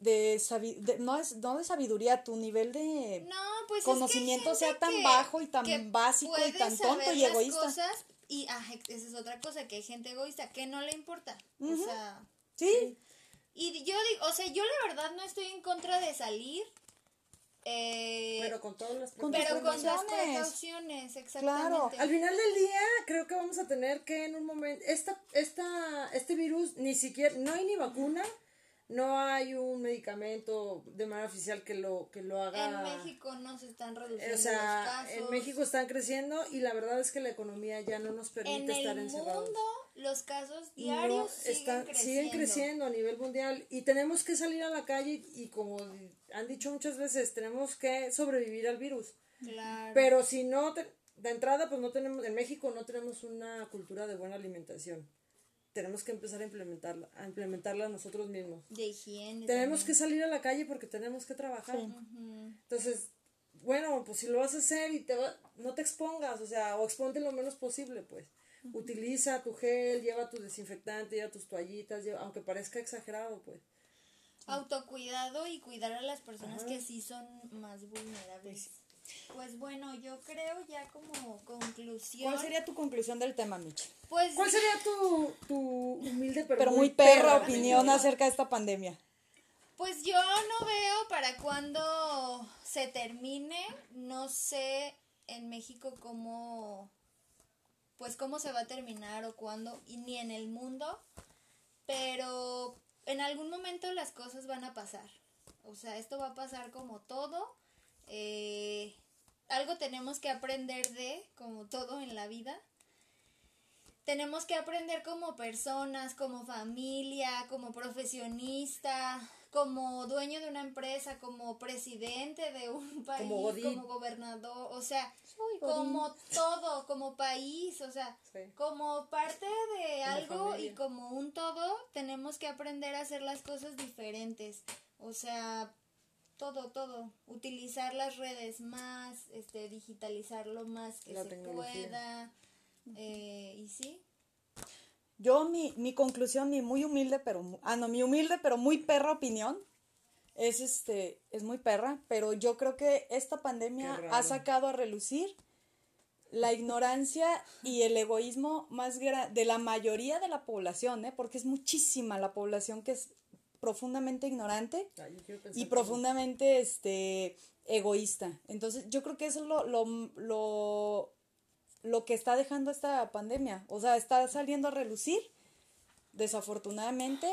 de de- no, es, no de sabiduría, tu nivel de... No, pues es que hay conocimiento sea tan que- bajo y tan básico y tan tonto y egoísta. cosas y ajá, esa es otra cosa, que hay gente egoísta que no le importa. O sea, Sí, y yo digo, o sea, yo la verdad no estoy en contra de salir, eh, Pero con todas las Con pero con las precauciones. precauciones, exactamente. Claro. Al final del día, creo que vamos a tener que en un momento, esta, esta, este virus ni siquiera, no hay ni vacuna, no hay un medicamento de manera oficial que lo, que lo haga. En México no se están reduciendo o sea, los casos. en México están creciendo y la verdad es que la economía ya no nos permite En estar el encerrados. mundo los casos No, diarios siguen, están- creciendo. siguen creciendo a nivel mundial y tenemos que salir a la calle y como han dicho muchas veces, tenemos que sobrevivir al virus. Claro. Pero si no, te- de entrada, pues no tenemos, en México no tenemos una cultura de buena alimentación. Tenemos que empezar a implementarla, a implementarla nosotros mismos. de higiene. Tenemos también. que salir a la calle porque tenemos que trabajar. Entonces, bueno, pues si lo vas a hacer y te va- no te expongas, o sea, o exponte lo menos posible, pues. Utiliza tu gel, lleva tu desinfectante, lleva tus toallitas, lleva- aunque parezca exagerado, pues. Autocuidado y cuidar a las personas que sí son más vulnerables. Pues bueno, yo creo ya como conclusión. ¿Cuál sería tu conclusión del tema, Mitch? Pues ¿Cuál sería tu, tu humilde pero, Pero muy perra opinión acerca de esta pandemia. Pues yo no veo para cuando se termine, no sé en México cómo, pues cómo se va a terminar o cuándo, y ni en el mundo, pero en algún momento las cosas van a pasar. O sea, esto va a pasar como todo. Eh, algo tenemos que aprender de, como todo en la vida. Tenemos que aprender como personas, como familia, como profesionista, como dueño de una empresa, como presidente de un país, Como gobernador, o sea, Soy como todo, como país, o sea, Sí. como parte de Como algo familia. y como un todo, tenemos que aprender a hacer las cosas diferentes. O sea, todo, todo. Utilizar las redes más, este, digitalizarlo más que La se tecnología. pueda. eh, y sí. Yo, mi, mi conclusión, mi muy humilde, pero, mu- ah, no, mi humilde, pero muy perra opinión, es este, es muy perra, pero yo creo que esta pandemia ha sacado a relucir la ignorancia y el egoísmo más de la mayoría de la población, ¿eh? porque es muchísima la población que es profundamente ignorante yo y que- profundamente este egoísta. Entonces, yo creo que eso es lo, lo, lo lo que está dejando esta pandemia. O sea, está saliendo a relucir, desafortunadamente,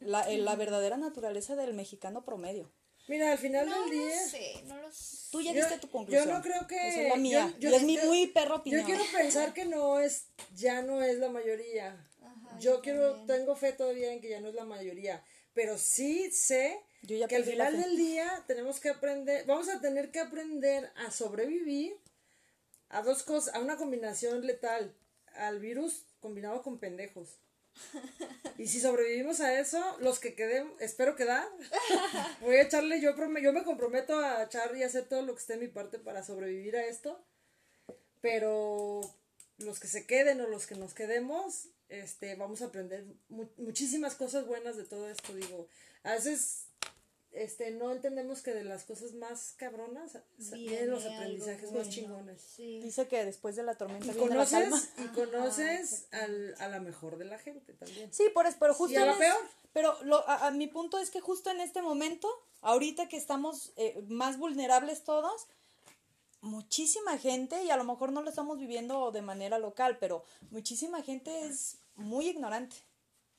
la, eh, la verdadera naturaleza del mexicano promedio. Mira, al final No del lo día. sé, no lo sé. Tú ya Yo- diste tu conclusión. Yo no creo que. Esa es la mía. yo- y es yo- mi yo- muy perro opinión. Yo quiero pensar que no es, ya no es la mayoría. Ajá, yo yo quiero, también. tengo fe todavía en que ya no es la mayoría. Pero sí sé Yo ya que al final del día tenemos que aprender, vamos a tener que aprender a sobrevivir a dos cosas, a una combinación letal, al virus combinado con pendejos. Y si sobrevivimos a eso, los que queden, espero quedar, voy a echarle, yo, yo me comprometo a echar y hacer todo lo que esté en mi parte para sobrevivir a esto, pero los que se queden o los que nos quedemos, este, vamos a aprender mu- muchísimas cosas buenas de todo esto, digo, a veces este, no entendemos que de las cosas más cabronas vienen los aprendizajes más chingones. Sí. Dice que después de la tormenta Y viene la calma. conoces, y conoces al, a la mejor de la gente también. Sí, por eso, pero justo Y a la es- peor. Pero lo, a, a mi punto es que justo en este momento, ahorita que estamos eh, más vulnerables todos, muchísima gente, y a lo mejor no lo estamos viviendo de manera local, pero muchísima gente es muy ignorante,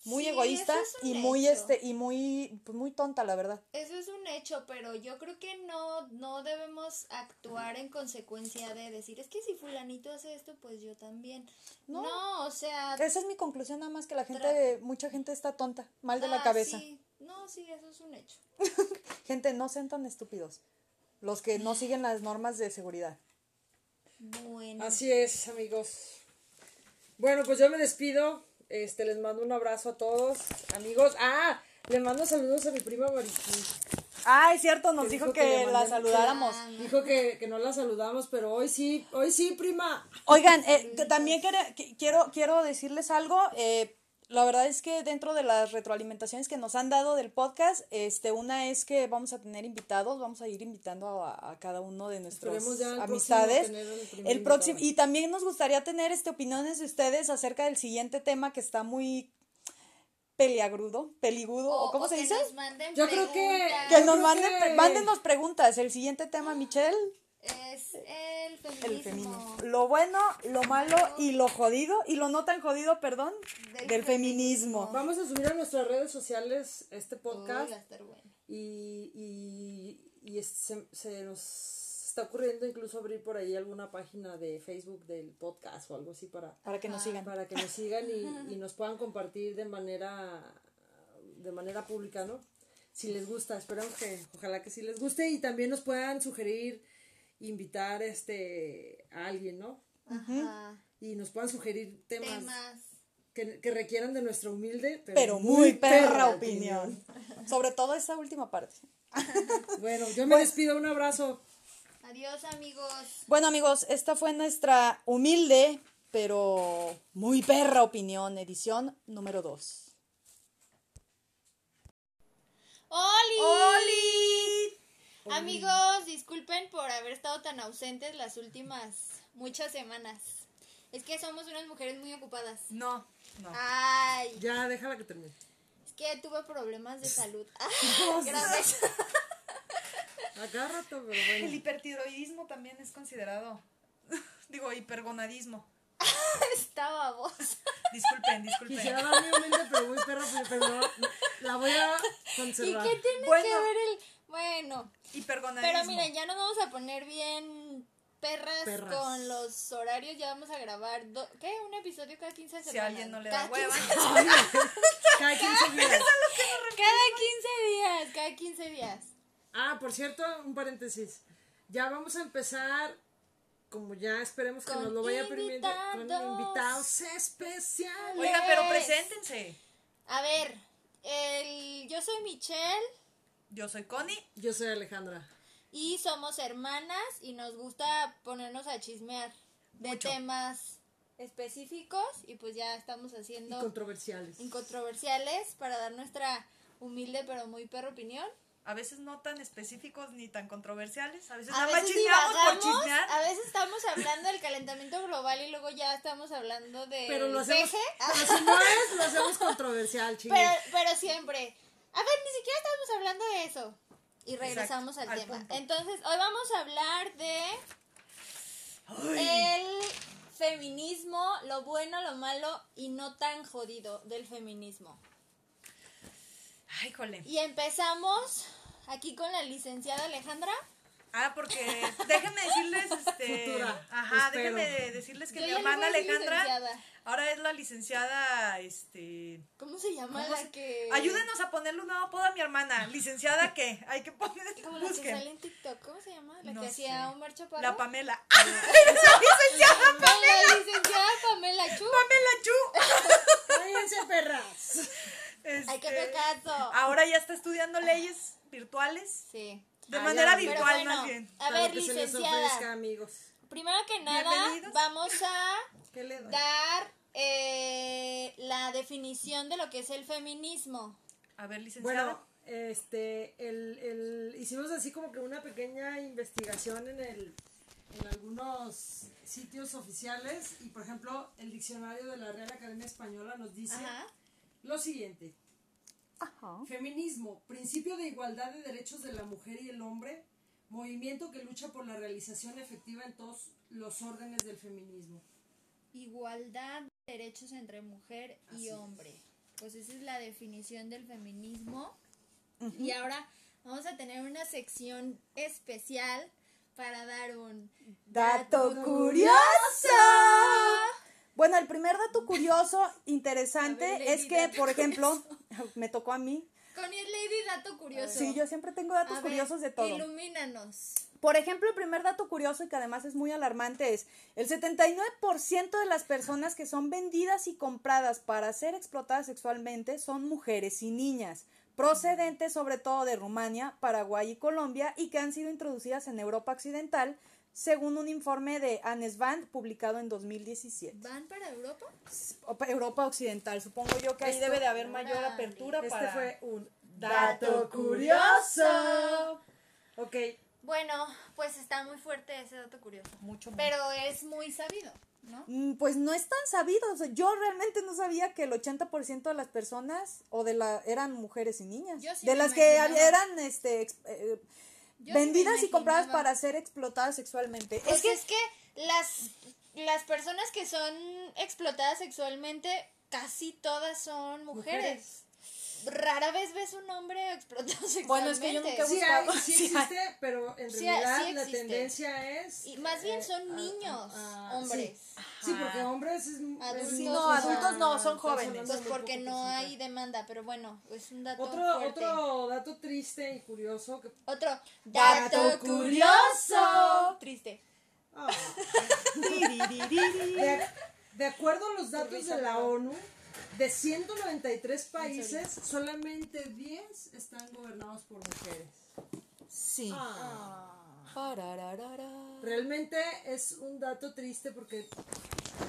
muy Sí, egoísta es y muy este y muy pues muy tonta, la verdad. Eso es un hecho, pero yo creo que no, no debemos actuar en consecuencia de decir, es que si fulanito hace esto, pues yo también. No. No, o sea... Esa es mi conclusión nada más que la gente mucha gente está tonta, mal de la ah, cabeza. sí. No, sí, eso es un hecho. Gente, no sean tan estúpidos. Los que no siguen las normas de seguridad. Bueno. Así es, amigos. Bueno, pues yo me despido. Este, les mando un abrazo a todos, amigos. Ah, le mando saludos a mi prima Mariquí. Ah, es cierto, nos Que dijo dijo que, la saludáramos. Dijo que, que no la saludamos, pero hoy sí, hoy sí, prima. Oigan, eh, también quiero, quiero decirles algo. eh, la verdad es que dentro de las retroalimentaciones que nos han dado del podcast, este, una es que vamos a tener invitados, vamos a ir invitando a, a cada uno de nuestras amistades. el próximo, y también nos gustaría tener este opiniones de ustedes acerca del siguiente tema que está muy peliagrudo, peligudo, o, cómo se que dice? nos manden Yo creo que- preguntas. Que Yo nos creo manden, que- pre- mándenos preguntas. El siguiente tema, Michelle, Es el feminismo. el feminismo. Lo bueno, lo malo y lo jodido, y lo no tan jodido, perdón, del, Del feminismo. Vamos a subir a nuestras redes sociales este podcast bueno. y, y, y es- se, se nos está ocurriendo incluso abrir por ahí alguna página de Facebook del podcast o algo así para, Para que nos sigan. para que nos sigan y, y nos puedan compartir de manera de manera pública, ¿no? Si les gusta, esperamos que ojalá que sí les guste y también nos puedan sugerir invitar este a alguien, ¿no? Ajá. Y nos puedan sugerir temas, Temas. Que, que requieran de nuestra humilde pero, Pero muy perra opinión. Sobre todo esa última parte. Bueno, yo me despido, un abrazo. Adiós, amigos. Bueno, amigos, esta fue nuestra humilde, pero muy perra opinión, edición número 2. ¡Oli! Amigos, disculpen por haber estado tan ausentes las últimas muchas semanas. Es que somos unas mujeres muy ocupadas. No, no. Ay, Ya, déjala que termine. es que tuve problemas de salud. Gracias. A cada rato, pero El bueno. hipertiroidismo también es considerado, digo, hipergonadismo. Estaba vos. Disculpen, disculpen. Quisiera dar mi humilde, pero muy perra, pero no, la voy a ¿Y conservar. qué tiene Bueno. que ver el.? Bueno, Hipergonadismo. pero miren, ya nos vamos a poner bien perras, Perras. con los horarios. Ya vamos a grabar. do- ¿Qué? Un episodio cada 15 semanas. Si a alguien no le da Cada hueva. 15 Cada 15 días. Cada 15 días, cada 15 días. Ah, por cierto, un paréntesis. Ya vamos a empezar, como ya esperemos que Con nos lo vaya permitiendo, con invitados. especiales. Oiga, pero preséntense. A ver, el, yo soy Michelle Yo soy Connie. Yo soy Alejandra. y somos hermanas y nos gusta ponernos a chismear de Mucho. temas específicos y pues ya estamos Y haciendo controversiales. incontroversiales para dar nuestra humilde pero muy perra opinión. A veces no tan específicos ni tan controversiales. A veces A nada más veces chismeamos por chismear. a veces estamos hablando del calentamiento global y luego ya estamos hablando de Pero lo hacemos, peje. pero si no es, lo hacemos controversial, chicos. Pero, pero siempre. A ver, ni siquiera estamos hablando de eso. Y regresamos Exacto, al, al tema. punto. Entonces, hoy vamos a hablar de el feminismo, lo bueno, lo malo y no tan jodido del feminismo. Ay, jole. Y empezamos aquí con la licenciada Alejandra. Ah, porque déjenme decirles, este, Futura, ajá, espero. déjenme decirles que Yo mi hermana Alejandra licenciada. Ahora es la licenciada, este, ¿Cómo se llama ¿Cómo la se- que... ayúdenos a ponerle un nuevo apodo a mi hermana, licenciada qué, hay que poner, Como la que busquen, sale en TikTok, ¿cómo se llama? La No que hacía. Omar Chaparro. la Pamela, La licenciada Pamela Chu. Pamela Chu, Cállense, perras. Hay que Este, caso. ahora ya está estudiando leyes virtuales, Sí. de Ah, manera ya, virtual bueno, más bien, a ver, que se les licenciada. ofrezca, amigos. Primero que nada, Bienvenidos. vamos a ¿Qué le doy? dar eh, la definición de lo que es el feminismo. a ver, licenciada, Bueno, este, el, el, hicimos así como que una pequeña investigación en el, en algunos sitios oficiales y por ejemplo el diccionario de la Real Academia Española nos dice Ajá. lo siguiente. Ajá. Feminismo, principio de igualdad de derechos de la mujer y el hombre, movimiento que lucha por la realización efectiva en todos los órdenes del feminismo. Igualdad de derechos entre mujer y es. hombre. Pues esa es la definición del feminismo. Y ahora vamos a tener una sección especial para dar un Dato curioso. Bueno, el primer dato curioso, interesante, ver, es que, por ejemplo, me tocó a mí. Con el Lady Dato Curioso. Sí, yo siempre tengo datos A ver, curiosos de todo. Ilumínanos. Por ejemplo, el primer dato curioso y que además es muy alarmante es el 79% de las personas que son vendidas y compradas para ser explotadas sexualmente son mujeres y niñas, procedentes sobre todo de Rumania, Paraguay y Colombia y que han sido introducidas en Europa Occidental, según un informe de Annes Van publicado en 2017. ¿Van para Europa? Europa Occidental, supongo yo que ahí Esto- debe de haber mayor apertura Este para... fue un Dato curioso. Ok, Bueno, pues está muy fuerte ese dato curioso. Mucho. Pero es muy sabido, ¿no? Mm, Pues no es tan sabido. o sea, yo realmente no sabía que el 80% de las personas o de la eran mujeres y niñas. Yo sí de las que eran este eh, Yo vendidas y compradas para ser explotadas sexualmente. Pues es que es que las, las personas que son explotadas sexualmente, casi todas son mujeres. Rara vez ves un hombre explotado sexualmente. Bueno, es que yo nunca he sí, buscado. hay- sí Sí existe, pero en Sí, realidad sí la tendencia es... Y más bien eh, son niños, hombres. Sí, sí, porque hombres es... Adultos. es- no, adultos no, son jóvenes. Pues porque no hay demanda, pero bueno, es un dato Otro, fuerte. otro dato triste y curioso que... Otro Dato dato curioso. Triste. ah, de acuerdo a los datos de la ONU, de 193 países, solamente 10 están gobernados por mujeres. Sí. Ah. Parararara. Realmente es un dato triste porque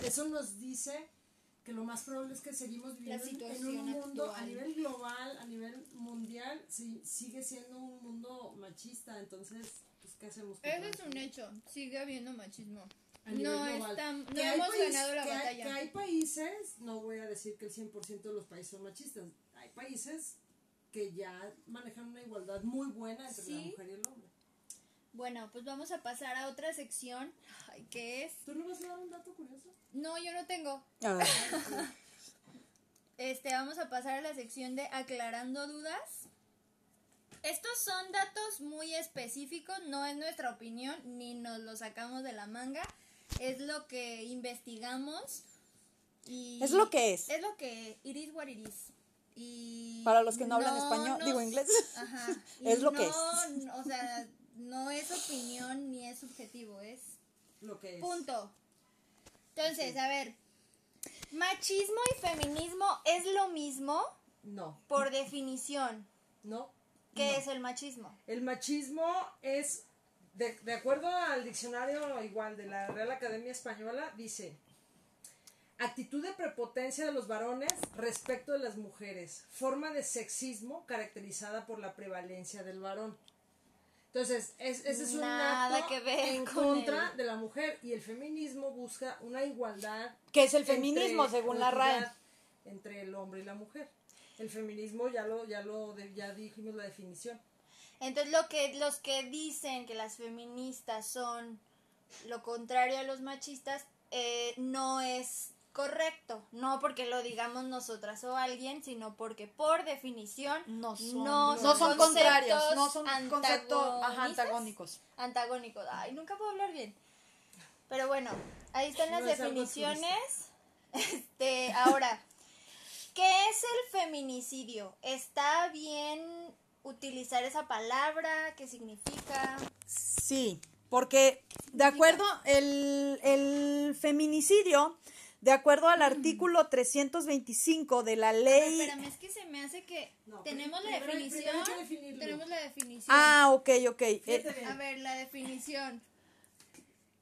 eso nos dice que lo más probable es que seguimos viviendo en- un mundo a nivel global, a nivel mundial, sí, sigue siendo un mundo machista. Entonces, pues, ¿qué hacemos? Ese es eso? un hecho. Sigue habiendo machismo. No, global. están, no Que hay hemos país- ganado la que hay- batalla. que hay países, no voy a decir que el 100% de los países son machistas, hay países que ya manejan una igualdad muy buena entre la mujer y el hombre. Bueno, pues vamos a pasar a otra sección, que es... ¿Tú no vas a dar un dato curioso? No, yo no tengo. A ver. Este, vamos a pasar a la sección de aclarando dudas. Estos son datos muy específicos, no es nuestra opinión, ni nos lo sacamos de la manga. Es lo que investigamos. Y Es lo que es. Es lo que it is what it is. Y Para los que no hablan español, nos- digo inglés. Ajá. Es lo que es. no, O sea, no es opinión ni es subjetivo, es Lo que es. Punto. Entonces, a ver, machismo y feminismo es lo mismo No, por definición. no. ¿Qué no. es el machismo? El machismo es, de, de acuerdo al diccionario igual de la Real Academia Española, dice, actitud de prepotencia de los varones respecto de las mujeres, forma de sexismo caracterizada por la prevalencia del varón. Entonces, es- ese es un Nada acto que ver en con contra de la mujer y el feminismo busca una igualdad. ¿Qué es el entre- feminismo según la RAE? Entre el hombre y la mujer. El feminismo ya lo, ya lo, ya dijimos la definición. Entonces, lo que los que dicen que las feministas son lo contrario a los machistas, eh, no es correcto, no porque lo digamos nosotras o alguien, sino porque por definición No son, no no son contrarios, no son conceptos ajá, antagónicos. antagónicos. Ay, nunca puedo hablar bien. Pero bueno, ahí están las No definiciones. Este, ahora, ¿qué es el feminicidio? ¿Está bien utilizar esa palabra? ¿Qué significa? Sí, porque de acuerdo, el, el feminicidio, de acuerdo al artículo 325 de la ver, ley... espérame, es que se me hace que No, tenemos la definición. Tenemos la definición. Ah, ok, ok. Eh. A ver, la definición.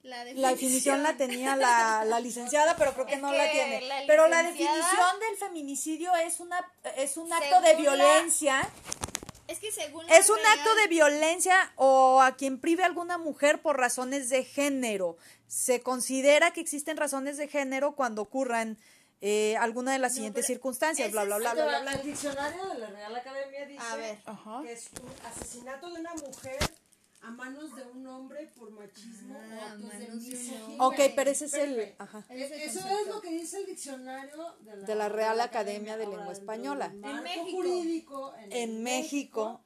La definición. La definición la tenía la, la licenciada, pero creo que Es no que la tiene. la pero la definición del feminicidio es una es un acto de violencia, Es que según es un Real- acto de violencia o a quien prive a alguna mujer por razones de género. Se considera que existen razones de género cuando ocurran eh, alguna de las siguientes pero circunstancias, bla, bla, bla, bla, bla, bla. El diccionario de la Real Academia dice A ver. Que es un asesinato de una mujer a manos de un hombre por machismo Ah, o actos de misoginia. Ok, pero ese es el... Ajá. El Eso es lo que dice el diccionario de la, De la Real Academia de Lengua Española. En México. jurídico en, En México,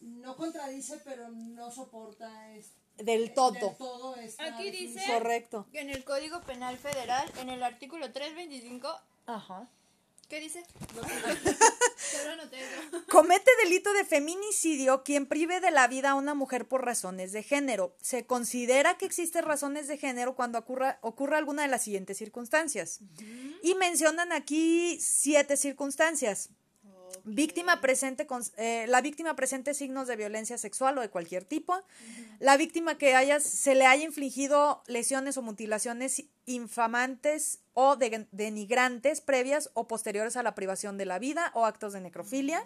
no contradice, pero no soporta es- del todo. del todo Aquí dice-. Correcto. En el Código Penal Federal, en el artículo 325, Ajá. ¿qué dice? Comete delito de feminicidio quien prive de la vida a una mujer por razones de género. Se considera que existen razones de género cuando ocurra, ocurra alguna de las siguientes circunstancias. Y mencionan aquí siete circunstancias. Víctima presente con, eh, la víctima presente signos de violencia sexual o de cualquier tipo. La víctima que haya, se le haya infligido lesiones o mutilaciones infamantes o de- denigrantes previas o posteriores a la privación de la vida o actos de necrofilia.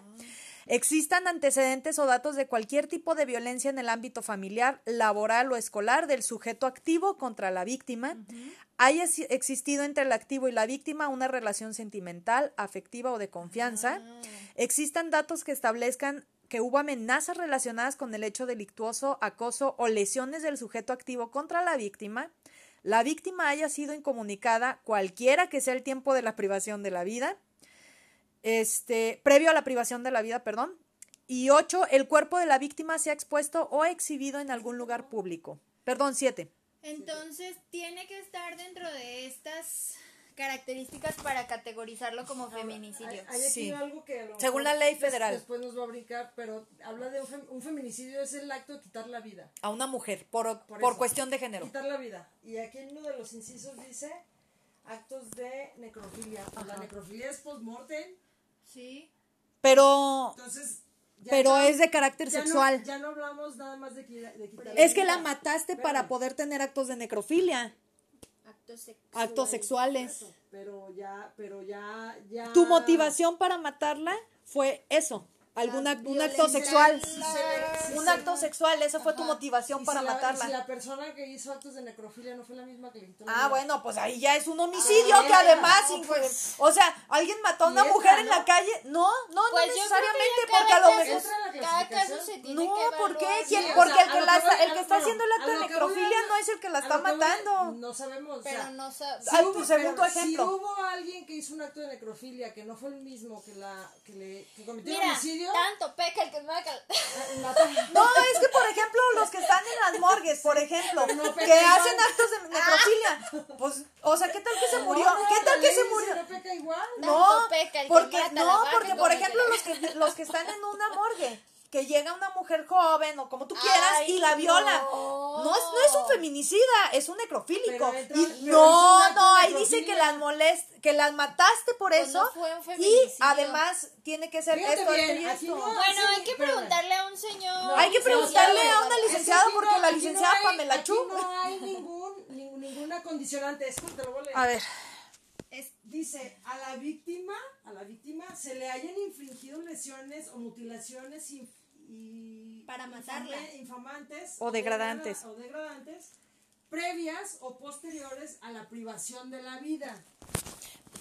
Existan antecedentes o datos de cualquier tipo de violencia en el ámbito familiar, laboral o escolar del sujeto activo contra la víctima. Haya existido entre el activo y la víctima una relación sentimental, afectiva o de confianza. Existan datos que establezcan que hubo amenazas relacionadas con el hecho delictuoso, acoso o lesiones del sujeto activo contra la víctima. La víctima haya sido incomunicada, cualquiera que sea el tiempo de la privación de la vida este, previo a la privación de la vida, perdón. Y ocho, el cuerpo de la víctima sea expuesto o exhibido en algún lugar público. Perdón, siete. Entonces, tiene que estar dentro de estas características para categorizarlo como feminicidio. Hay, hay aquí Sí. algo que a lo Según mejor la ley federal. Después nos va a brincar, pero habla de un, fem- un feminicidio, es el acto de quitar la vida. A una mujer, por, Por por eso. cuestión de género. Quitar la vida. Y aquí en uno de los incisos dice actos de necrofilia. Pues la necrofilia es post-mortem. Sí. Pero, Entonces. ya pero no- es de carácter ya no- sexual. ya no hablamos nada más de, de Es que la mataste para poder tener actos de necrofilia, Actos sexuales. actos sexuales. Eso, Pero ya, pero ya, ya. Tu motivación para matarla fue eso, algún ac- un acto sexual. Se le- Un se- acto sexual, eso fue tu motivación Y para si la- matarla. Si la persona que hizo actos de necrofilia no fue la misma que le Ah, bueno, pues ahí ya es un homicidio Ah, que además, no, pues. o sea, alguien mató a una mujer en ¿no? la calle. No, no, Pues no yo necesariamente, porque a lo mejor. Cada caso se tiene No, que ¿por qué? porque sea, el que, la voy- el que está haciendo el acto de necrofilia no es el que la está matando. No sabemos. Pero no hubo- segundo pero ejemplo. Si hubo alguien que hizo un acto de necrofilia que no fue el mismo que la que le que cometió Mira, tanto peca el que mata- No, es que, por ejemplo, los que están en las morgues, por ejemplo, no que hacen actos de necrofilia, pues, o sea, ¿qué tal que se murió? No, no, ¿Qué tal que se murió? No peca igual. No, Tanto peca el que porque mata no, porque por ejemplo los que los que están en una morgue, que llega una mujer joven o como tú quieras Ay, y la viola. no. No es, no es un feminicida, es un necrofílico. Entra- Y- no, no, ahí dice que las molest, que las mataste por Pues eso no fue un y además tiene que ser Fíjate esto, bien, no- Bueno, sí, hay que preguntarle a un señor. Hay que preguntarle a una licenciada porque la licenciada hay- Pamela aquí Chu. no hay ningún, ningún- ninguna condicionante. Esto te lo voy a leer. A ver, Es- dice, a la víctima, a la víctima se le hayan infringido lesiones o mutilaciones inf- y Para matarla. infamantes O degradantes. degra- o degradantes previas o posteriores a la privación de la vida.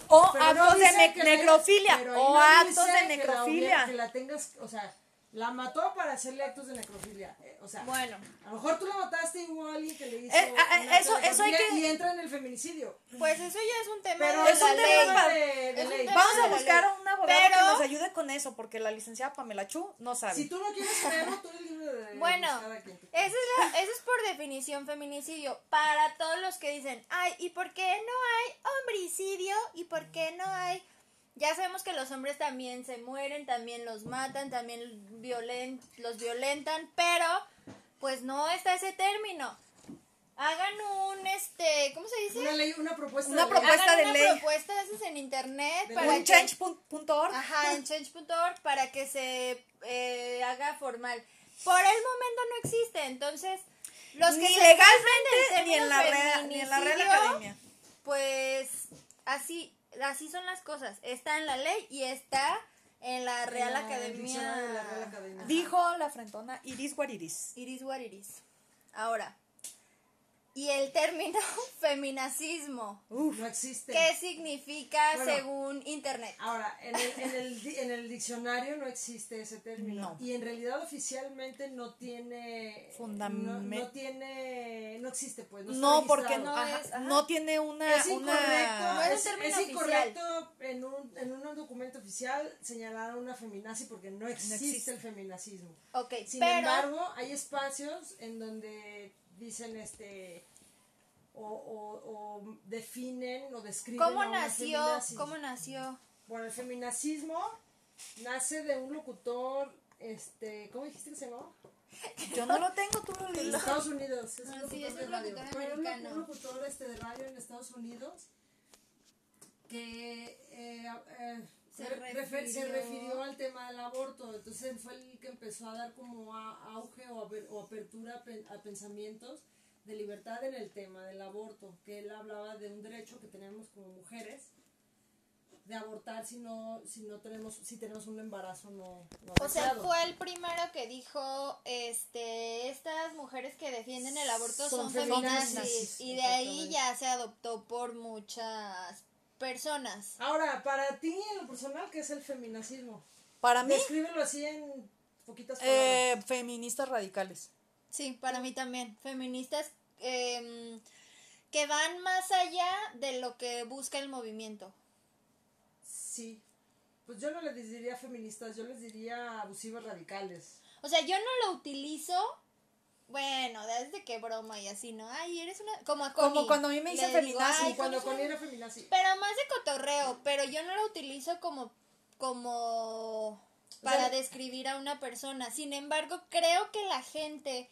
o Pero no actos de ne- necrofilia o no actos dice de que la obli- necrofilia. Que la tengas, o sea, La mató para hacerle actos de necrofilia. Eh, o sea, Bueno, a lo mejor tú la mataste igual a alguien que le hizo. Eh, ah, acto eso- eso hay que- Y entra en el feminicidio. pues eso ya es un tema Pero de es la un ley. tema de, de Es un ley. Vamos a buscar a un abogado Pero- que nos ayude con eso, porque la licenciada Pamela Chu no sabe. Si tú no quieres creerlo, tú eres libre de Bueno, Eso es, la- eso es por definición feminicidio. Para todos los que dicen, ay, ¿y por qué no hay homicidio? ¿Y por qué no hay...? Ya sabemos que los hombres también se mueren, también los matan, también violen, los violentan, pero pues no está ese término. Hagan un, este, ¿cómo se dice? Una ley, una propuesta Una de ley. propuesta Hagan de una ley. propuesta de esas en internet De para ley. un que- change.org. Ajá, en change.org para que se eh, haga formal. Por el momento no existe, entonces los que ni se legalmente encuentran ni en la Real, ni en la Real feminicidio, Academia. Pues así, así son las cosas. Está en la ley y está en la Real Academia. de la Real Academia. Dijo la frentona Iris Guariris. Iris what it is. Ahora, y el término feminacismo. No existe. ¿Qué significa Bueno. según internet? Ahora, en el, en, el, en el diccionario no existe ese término. No. Y en realidad oficialmente no tiene. Fundamen- No, no tiene. No existe, pues. No, porque no, ajá, es, ajá. no tiene una. Es incorrecto, una... Es incorrecto en un, en un documento oficial señalar a una feminazi porque no existe, existe. el feminacismo. Ok, Sin pero embargo, hay espacios en donde dicen este o, o, o definen o describen ¿cómo a nació? ¿Cómo nació? Bueno, el feminacismo nace de un locutor, este, ¿cómo dijiste que se llamaba? Yo no lo tengo, tú lo En. Estados Unidos. Es Ah, un sí, locutor es de un radio. un americano. un locutor este, de radio en Estados Unidos que eh, eh, Se re- refer- se refirió- refirió al tema del aborto. Entonces fue el que empezó a dar como a- auge o, aper- o apertura a, pen- a pensamientos de libertad en el tema del aborto, que él hablaba de un derecho que tenemos como mujeres de abortar si no si no tenemos si tenemos un embarazo no, no O sea, fue el primero que dijo, este, estas mujeres que defienden el aborto Son son, feminazis. feminazis, Y de ahí ya se adoptó por muchas personas. Ahora, para ti en lo personal, ¿qué es el feminacismo? Para mí, Descríbelo así en poquitas palabras. eh, feministas radicales. Sí, para mí también. Feministas em, que van más allá de lo que busca el movimiento. Sí. Pues yo no les diría feministas, yo les diría abusivas radicales. O sea, yo no lo utilizo. Bueno, desde que broma y así, ¿no? Ay, eres una. Como a Como Connie. cuando a mí me dicen digo, feminazi, "Ay, Y cuando ¿cómo con son?". era feminazi. Pero más de cotorreo, pero yo no lo utilizo como como para sea, describir a una persona. Sin embargo, creo que la gente,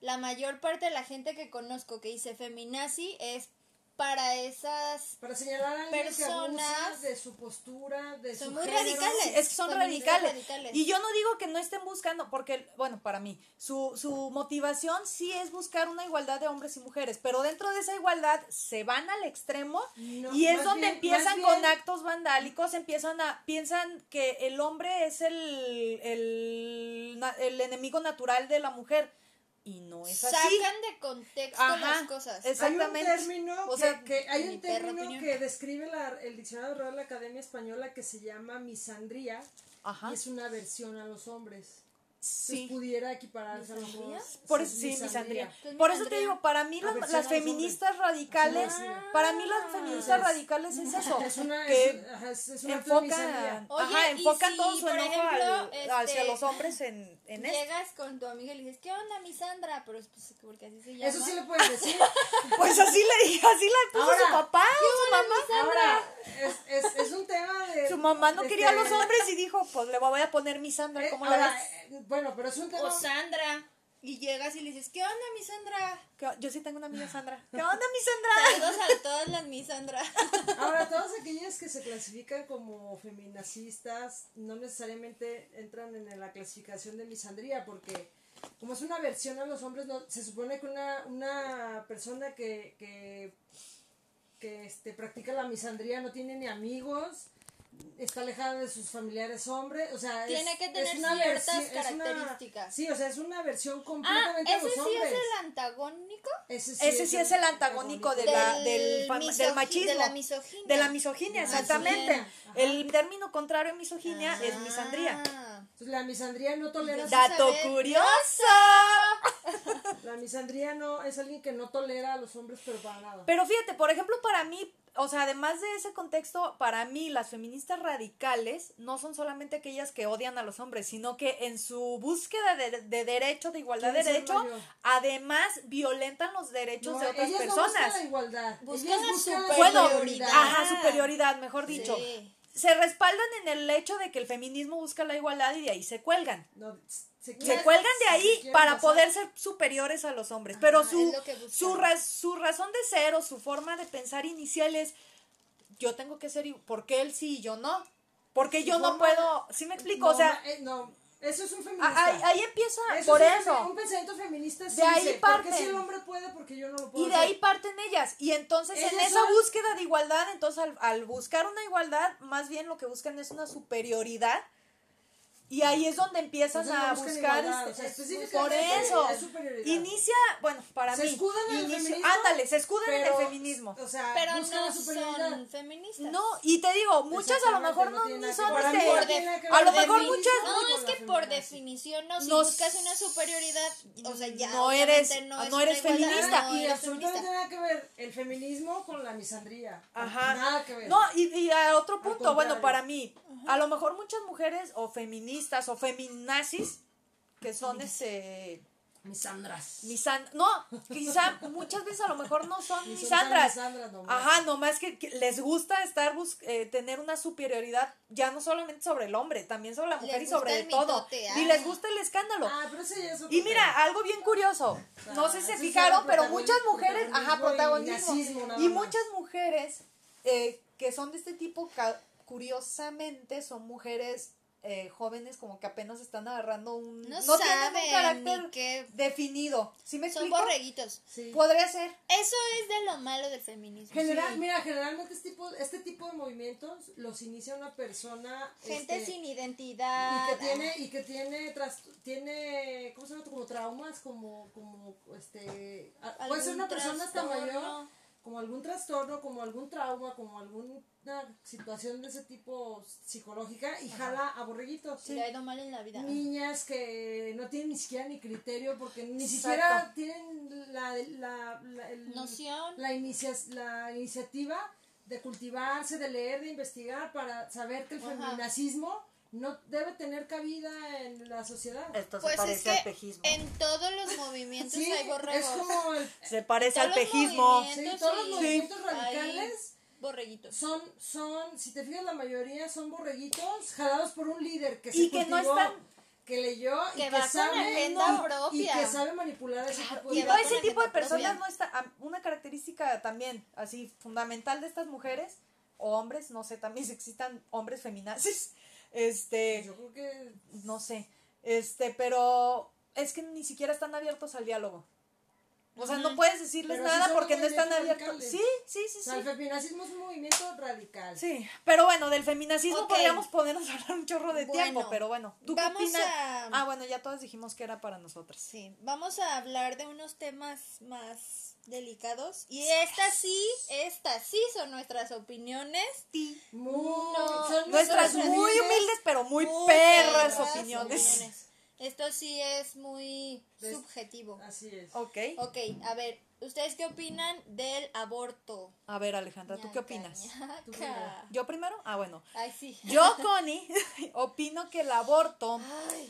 la mayor parte de la gente que conozco que dice feminazi es para esas Para señalar a que Personas abusa de su postura, de son su muy género. radicales. Es que son radicales. radicales. Y yo no digo que no estén buscando, porque, bueno, para mí, su, su motivación sí es buscar una igualdad de hombres y mujeres, pero dentro de esa igualdad se van al extremo No, y es donde bien- empiezan con bien- actos vandálicos, empiezan a, piensan que el hombre es el, el, el enemigo natural de la mujer. Y no es así. Sacan de contexto Ajá, las cosas. Exactamente. Hay un término, O que, sea, que- hay mi un perra término opinión. que describe la- el diccionario de la Academia Española que se llama misandría Ajá. y es una versión a los hombres. Sí. Pudiera equipararse a los. Por Sí, eso sí, misandría. misandría. ¿Qué es Por eso te digo, para mí las, Aversión feministas radicales, Ah. para mí las feministas Es- radicales es eso, Es una, que es, ajá, una enfocan, Oye, ajá, enfocan si, todo su enojo ejemplo, al- hacia este, los hombres en, Llegas con tu amiga y le dices, ¿qué onda, mi Sandra? Pero es pues, porque así se llama. Eso sí le puedes decir. Pues así le dije, así le puso Ahora, su papá, su mamá. Ahora, es, es, es un tema de. Su mamá no quería a los hombres y dijo, pues le voy a poner mi Sandra, eh, ¿cómo la ahora, ves? eh, bueno, pero es un tema. O Sandra. Y llegas y le dices, ¿qué onda, mi Sandra? Que- Yo sí tengo una amiga Sandra. ¿Qué onda, mi Sandra? Saludos a todas las mi Sandra. Ahora, todas aquellas que se clasifican como feminacistas no necesariamente entran en la clasificación de misandría, porque como es una versión a los hombres, no, se supone que una, una persona que, que, que este, practica la misandría no tiene ni amigos, está alejada de sus familiares hombres, o sea, Tiene es- que es tener una ciertas es una- características. sí, o sea, es una versión Ah, completamente ese de sí los hombres. es el antagónico. Ese Ese sí es el antagónico de la, Del del, del machismo. de la misoginia. De la misoginia, la exactamente. misoginia. El término contrario a misoginia es misandría. Entonces, la misandría no tolera Dato saber. curioso. la misandría no es alguien que no tolera a los hombres pero para nada. Pero fíjate, por ejemplo, para mí, o sea, además de ese contexto, para mí las feministas radicales no son solamente aquellas que odian a los hombres, sino que en su búsqueda de, de derecho, de igualdad de derecho, además violentan los derechos No, de otras ellas no personas. buscan la igualdad. Buscan ellas la buscan superioridad. bueno, superioridad. ajá, superioridad, mejor dicho. Sí. Se respaldan en el hecho de que el feminismo busca la igualdad y de ahí se cuelgan. No, se, cuelgan de ahí para pasar. poder ser superiores a los hombres. Pero Ajá, su, su, ra- su razón de ser o su forma de pensar inicial es, yo tengo que ser, ¿por qué él sí y yo no? Porque yo no puedo, ¿sí me explico? o sea, eh, no, eso es un a- feminista. ahí, ahí empieza, Eso por es eso. Un pensamiento feminista sí De ahí dice, ¿por qué parten. si el hombre puede? Porque yo no lo puedo Y de hacer? ahí parten ellas. Y entonces en Ellas esa son- búsqueda de igualdad, entonces al, al buscar una igualdad, más bien lo que buscan es una superioridad. Y ahí es donde Entonces no a buscar igualdad, este, o sea, por eso es superioridad. inicia bueno para Se mí escudan en el feminismo, ándale se escudan en el feminismo O sea, Pero buscan la no superioridad. son feministas. no y te digo muchas a lo mejor no ni son este, a lo mejor muchas- No, es la que por definición, no, si No buscas una superioridad, o sea, ya no eres- no, eres feminista. no y eres absolutamente feminista. nada que ver el feminismo con la misandría. Ajá. Nada que ver. No, y, y a otro punto, bueno, para mí, a lo mejor muchas mujeres o feministas o feminazis, que son este Misandras. misan no, quizá muchas veces a lo mejor no son Ni misandras. tan misandras nomás. Ajá, nomás que, que les gusta estar bus eh, tener una superioridad ya no solamente sobre el hombre, también sobre la Les mujer y sobre el todo. mitote, Y ah. les gusta el escándalo. Ah, pero ese ya es otro Y mira, algo bien curioso. No sé si se ese fijaron, pero muchas mujeres, ajá, protagonismo y nazismo muchas mujeres eh, que son de este tipo, curiosamente, son mujeres eh, jóvenes como que apenas están agarrando un... No tienen un carácter definido. ¿Sí me Son explico? borreguitos. Sí. Podría ser. Eso es de lo malo del feminismo. General, Sí. Mira, generalmente este tipo, este tipo de movimientos los inicia una persona Gente este, sin identidad. y que tiene y que tiene tras- tiene ¿cómo se llama? como traumas como como este a- puede ser una persona hasta mayor. Como algún trastorno como algún trauma como alguna situación de ese tipo psicológica y jala a borreguitos Le ha ido mal en la vida. niñas que no tienen ni siquiera ni criterio porque ni Exacto. siquiera tienen la, la, la- el- Noción. la, inicia- la iniciativa de cultivarse, de leer, de investigar para saber que el Ajá. No debe tener cabida en la sociedad. Esto Pues se parece es que al pejismo. en todos los movimientos Sí, hay borregos. es como el, Se parece al pejismo. sí, todos los movimientos radicales borreguitos. son, son, si te fijas, la mayoría son borreguitos jalados por un líder que se Y que no cultivó, están- que leyó y Que que, va sabe agenda y- que sabe manipular ese tipo de Y que todo ese tipo de propia. personas no está. Una característica también, así, fundamental de estas mujeres, o hombres, no sé, también si existan hombres feminazis, este, Yo creo que no sé, este, pero es que ni siquiera están abiertos al diálogo. O sea, no puedes decirles Pero sí nada porque no están abiertos. Sí, sí, sí, o sea, el sí. feminacismo es un movimiento radical. Sí, pero bueno, del feminacismo Ok. podríamos ponernos a hablar un chorro de Bueno, tiempo, pero bueno, ¿tú qué vamos opinas? a- Ah, bueno, ya todas dijimos que era para nosotras. Sí, vamos a hablar de unos temas más delicados. Y estas sí, estas sí son nuestras opiniones. Muy, No, son Nuestras muy humildes, pero muy, perras opiniones. Esto sí es muy Des- subjetivo. Así es. Ok. Ok, a ver, ¿ustedes qué opinan del aborto? A ver, Alejandra, ¿tú qué opinas? Tú. ¿Yo primero? Ah, bueno. Ay, sí. Yo, Connie, opino que el aborto, Ay.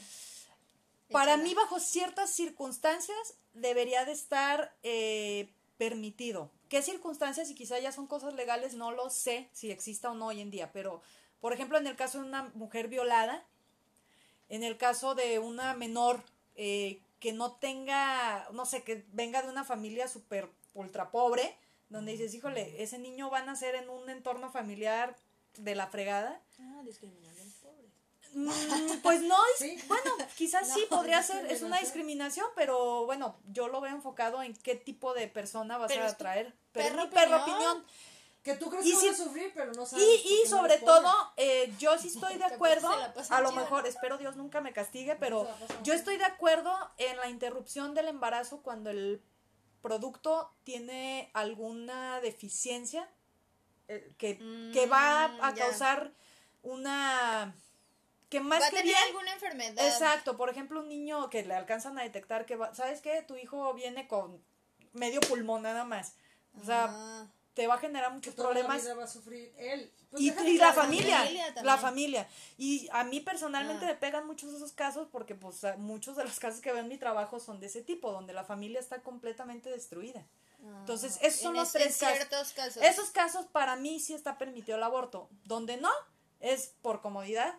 para Échala. mí, bajo ciertas circunstancias, debería de estar eh, permitido. ¿Qué circunstancias? Y quizá ya son cosas legales, no lo sé si exista o no hoy en día, pero, por ejemplo, en el caso de una mujer violada, en el caso de una menor eh, que no tenga, no sé, que venga de una familia súper ultra pobre, donde dices, híjole, ese niño va a nacer en un entorno familiar de la fregada. Ah, discriminando. Mm, pues no, Sí. bueno, quizás sí podría ser, es una discriminación, pero bueno, yo lo veo enfocado en qué tipo de persona vas Pero a atraer. Pero es perra mi perra opinión. opinión. Que tú crees Y que si- vas a sufrir, pero no sabes. Y, y sobre todo, eh, yo sí estoy de acuerdo, a lo mejor, espero Dios nunca me castigue, pero yo estoy de acuerdo en la interrupción del embarazo cuando el producto tiene alguna deficiencia eh, que, que va Mm, a ya. causar una... que más Va a que tener bien... alguna enfermedad. Exacto, por ejemplo, un niño que le alcanzan a detectar que va, ¿sabes qué? Tu hijo viene con medio pulmón nada más. O sea, Ah. Te va a generar muchos toda problemas la va a sufrir él. Pues y, la familia, la familia. Y a mí personalmente Ah. me pegan muchos de esos casos porque pues muchos de los casos que veo en mi trabajo son de ese tipo, donde la familia está completamente destruida. Entonces, esos son los es- tres casos. Esos casos para mí sí está permitido el aborto. Donde no, es por comodidad,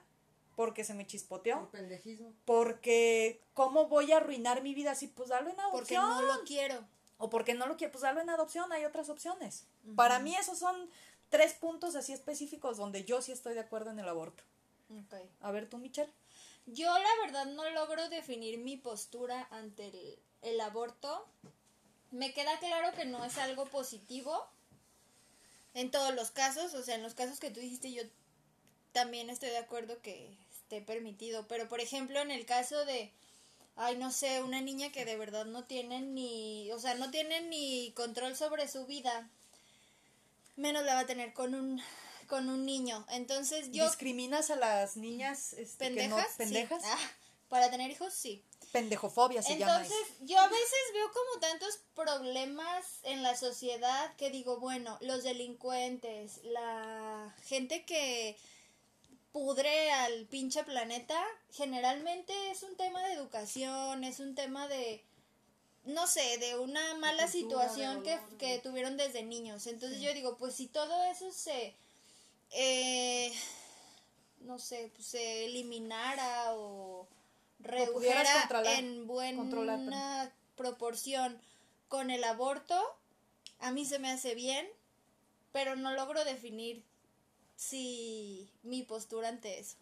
porque se me chispoteó, Por pendejismo. porque cómo voy a arruinar mi vida así, pues darlo en Porque adopción. no lo quiero. O porque no lo quiero, pues darlo en adopción, hay otras opciones. Para mí esos son tres puntos así específicos donde yo sí estoy de acuerdo en el aborto. Ok. A ver tú, Michelle. Yo la verdad no logro definir mi postura ante el, el aborto. Me queda claro que no es algo positivo en todos los casos, o sea, en los casos que tú dijiste yo también estoy de acuerdo que esté permitido, pero por ejemplo en el caso de, ay no sé, una niña que de verdad no tiene ni, o sea, no tiene ni control sobre su vida, menos la va a tener con un con un niño. Entonces yo ¿Discriminas a las niñas este, no- pendejas, sí. pendejas? Ah, para tener hijos sí. Pendejofobia se llama Entonces, eso. yo a veces veo como tantos problemas en la sociedad que digo, bueno, los delincuentes, la gente que pudre al pinche planeta, generalmente es un tema de educación, es un tema de, no sé, de una mala cultura, situación que, que tuvieron desde niños. Entonces yo digo, pues si todo eso se, eh, no sé, pues se eliminara o redujera en buena proporción con el aborto, a mí se me hace bien, pero no logro definir si mi postura ante eso,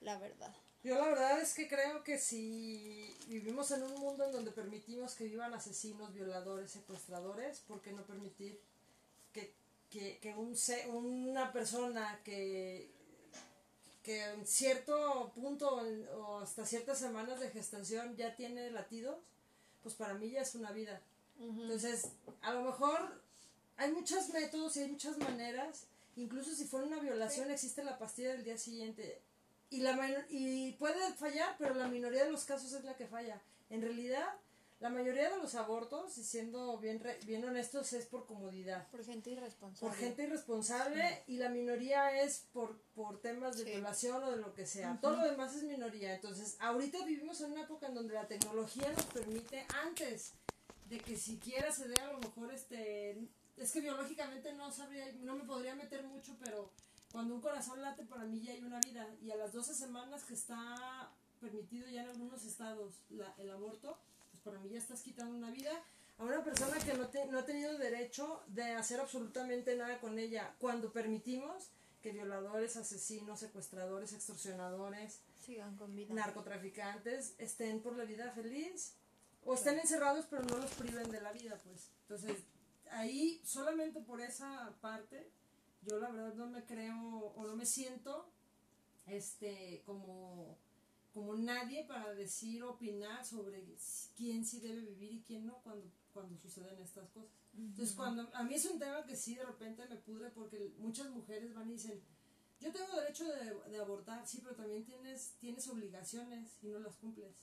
la verdad. Yo la verdad es que creo que si vivimos en un mundo en donde permitimos que vivan asesinos, violadores, secuestradores, ¿por qué no permitir que, que, que un se- una persona que, que en cierto punto o hasta ciertas semanas de gestación ya tiene latidos? Pues para mí ya es una vida. Entonces, a lo mejor hay muchos métodos y hay muchas maneras. Incluso si fuera una violación, existe la pastilla del día siguiente. Y, la y puede fallar, pero la minoría de los casos es la que falla. En realidad, la mayoría de los abortos, y siendo bien, re- bien honestos, es por comodidad. Por gente irresponsable. Por gente irresponsable y la minoría es por, por temas de Sí. violación o de lo que sea. Todo lo demás es minoría. Entonces, ahorita vivimos en una época en donde la tecnología nos permite, antes de que siquiera se dé a lo mejor este... Es que biológicamente no sabría, no me podría meter mucho, pero cuando un corazón late para mí ya hay una vida. Y a las 12 semanas que está permitido ya en algunos estados la- el aborto, pues para mí ya estás quitando una vida a una persona que no, te- no ha tenido derecho de hacer absolutamente nada con ella. Cuando permitimos que violadores, asesinos, secuestradores, extorsionadores, Sigan con vida. narcotraficantes estén por la vida feliz o estén encerrados pero no los priven de la vida, pues. Entonces, ahí solamente por esa parte, yo la verdad no me creo o no me siento este como como nadie para decir opinar sobre quién sí debe vivir y quién no cuando cuando suceden estas cosas. Entonces, cuando a mí es un tema que sí de repente me pudre porque muchas mujeres van y dicen, yo tengo derecho de, de abortar, sí, pero también tienes, tienes obligaciones y no las cumples.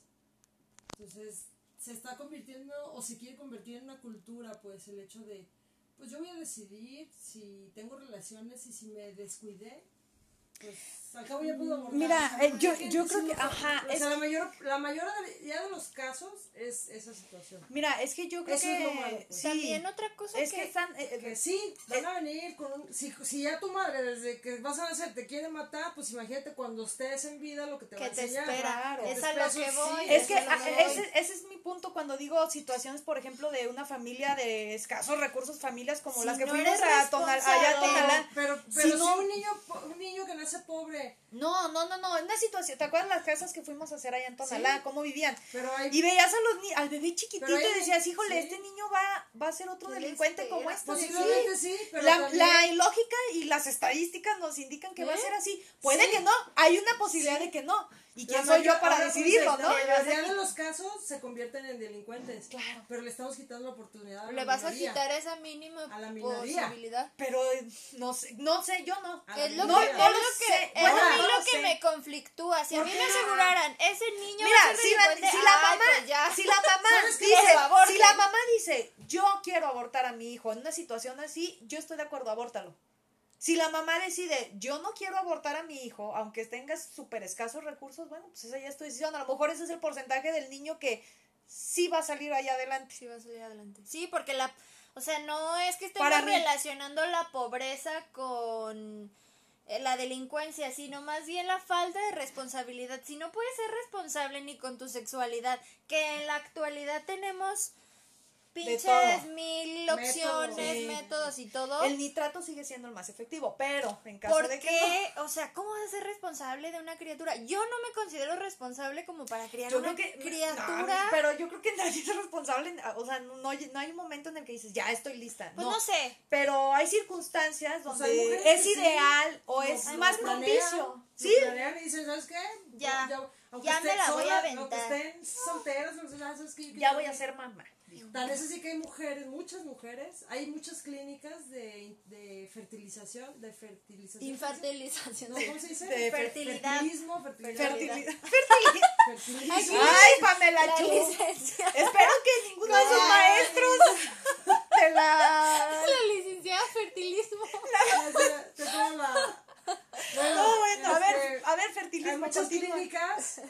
Entonces, se está convirtiendo o se quiere convertir en una cultura, pues, el hecho de, pues yo voy a decidir si tengo relaciones y si me descuidé, pues al cabo ya puedo abortar. Mira, O sea, eh, yo- ¿por qué yo creo que- ajá, O sea, la mayor, la mayoría de los casos es esa situación. Mira, es que yo creo Eso que es lo malo, pues. sí, También otra cosa es que, que están eh, Que eh, sí, van a venir con un... Si, si ya tu madre desde que vas a nacer te quiere matar, pues imagínate cuando estés en vida lo que te va que a te enseñar. espera. claro. Es a lo que voy. Es que es lo que voy. ese, ese es mi punto cuando digo situaciones, por ejemplo, de una familia de escasos recursos, familias como Si las que no fuimos a Tonal, allá a responsable. Tonalá. Pero, Si pero si, no- un niño un niño que nace pobre que. No, no, no, no, una situación, ¿te acuerdas las casas que fuimos a hacer allá en Tonalá? Sí. ¿Cómo vivían? Pero hay. Y veías a los ni- al bebé chiquitito hay- y decías, híjole, sí. este niño va, va a ser otro ¿Qué le delincuente como este. Posiblemente sí, pero la, también- la lógica y las estadísticas nos indican que va a ser así. Puede Sí. que no, hay una posibilidad de que no. ¿Y quién soy yo para decidirlo, no? La mayoría de los casos se convierten en delincuentes. Claro. Pero le estamos quitando la oportunidad a Le vas a quitar esa mínima A la minoría. posibilidad. Pero no sé, no sé, yo no. Es lo minoría. que, no es lo que, es Bueno, a mí no lo lo que sé. me conflictúa. Si a ¿Por mí me aseguraran, ese niño va Mira, a ser si la, delincuente, si la ay, mamá, pues ya. si la mamá dice, si la mamá dice, yo quiero abortar a mi hijo en una situación así, yo estoy de acuerdo, abórtalo. Si la mamá decide, yo no quiero abortar a mi hijo, aunque tengas súper escasos recursos, bueno, pues esa ya es tu decisión. A lo mejor ese es el porcentaje del niño que sí va a salir ahí adelante. Sí, va a salir adelante. Sí, porque la. O sea, no es que estemos Para mí. relacionando la pobreza con eh, la delincuencia, sino más bien la falta de responsabilidad. Si no puedes ser responsable ni con tu sexualidad, que en la actualidad tenemos pinches mil Métodos. opciones, Sí. métodos y todo. El nitrato sigue siendo el más efectivo, pero en caso ¿Por de que qué? O sea, ¿cómo vas a ser responsable de una criatura? Yo no me considero responsable como para criar Yo una creo que criatura. no, pero yo creo que nadie es responsable, o sea, no, no hay, no un momento en el que dices, ya estoy lista. pues no. no sé. Pero hay circunstancias O sea, donde es sí, ideal o es más propicio. Sí, planean y dicen, ¿sabes qué? Ya, aunque ya estén me la voy a solas, Aunque aventar. estén sea, ¿sabes qué? Ya voy a ser mamá. Tan es así que hay mujeres, muchas mujeres, hay muchas clínicas de, de fertilización, de fertilización. Infertilización. No, ¿Cómo se dice? De fertilidad. Fertilismo, fertilidad. Fertilidad. Fertilismo. Ay, Pamela La Chu. Espero que ninguno de sus maestros de la... La licenciada fertilismo. Te pongo la- Bueno, No, bueno, a ver, este, a ver, hay muchas clínicas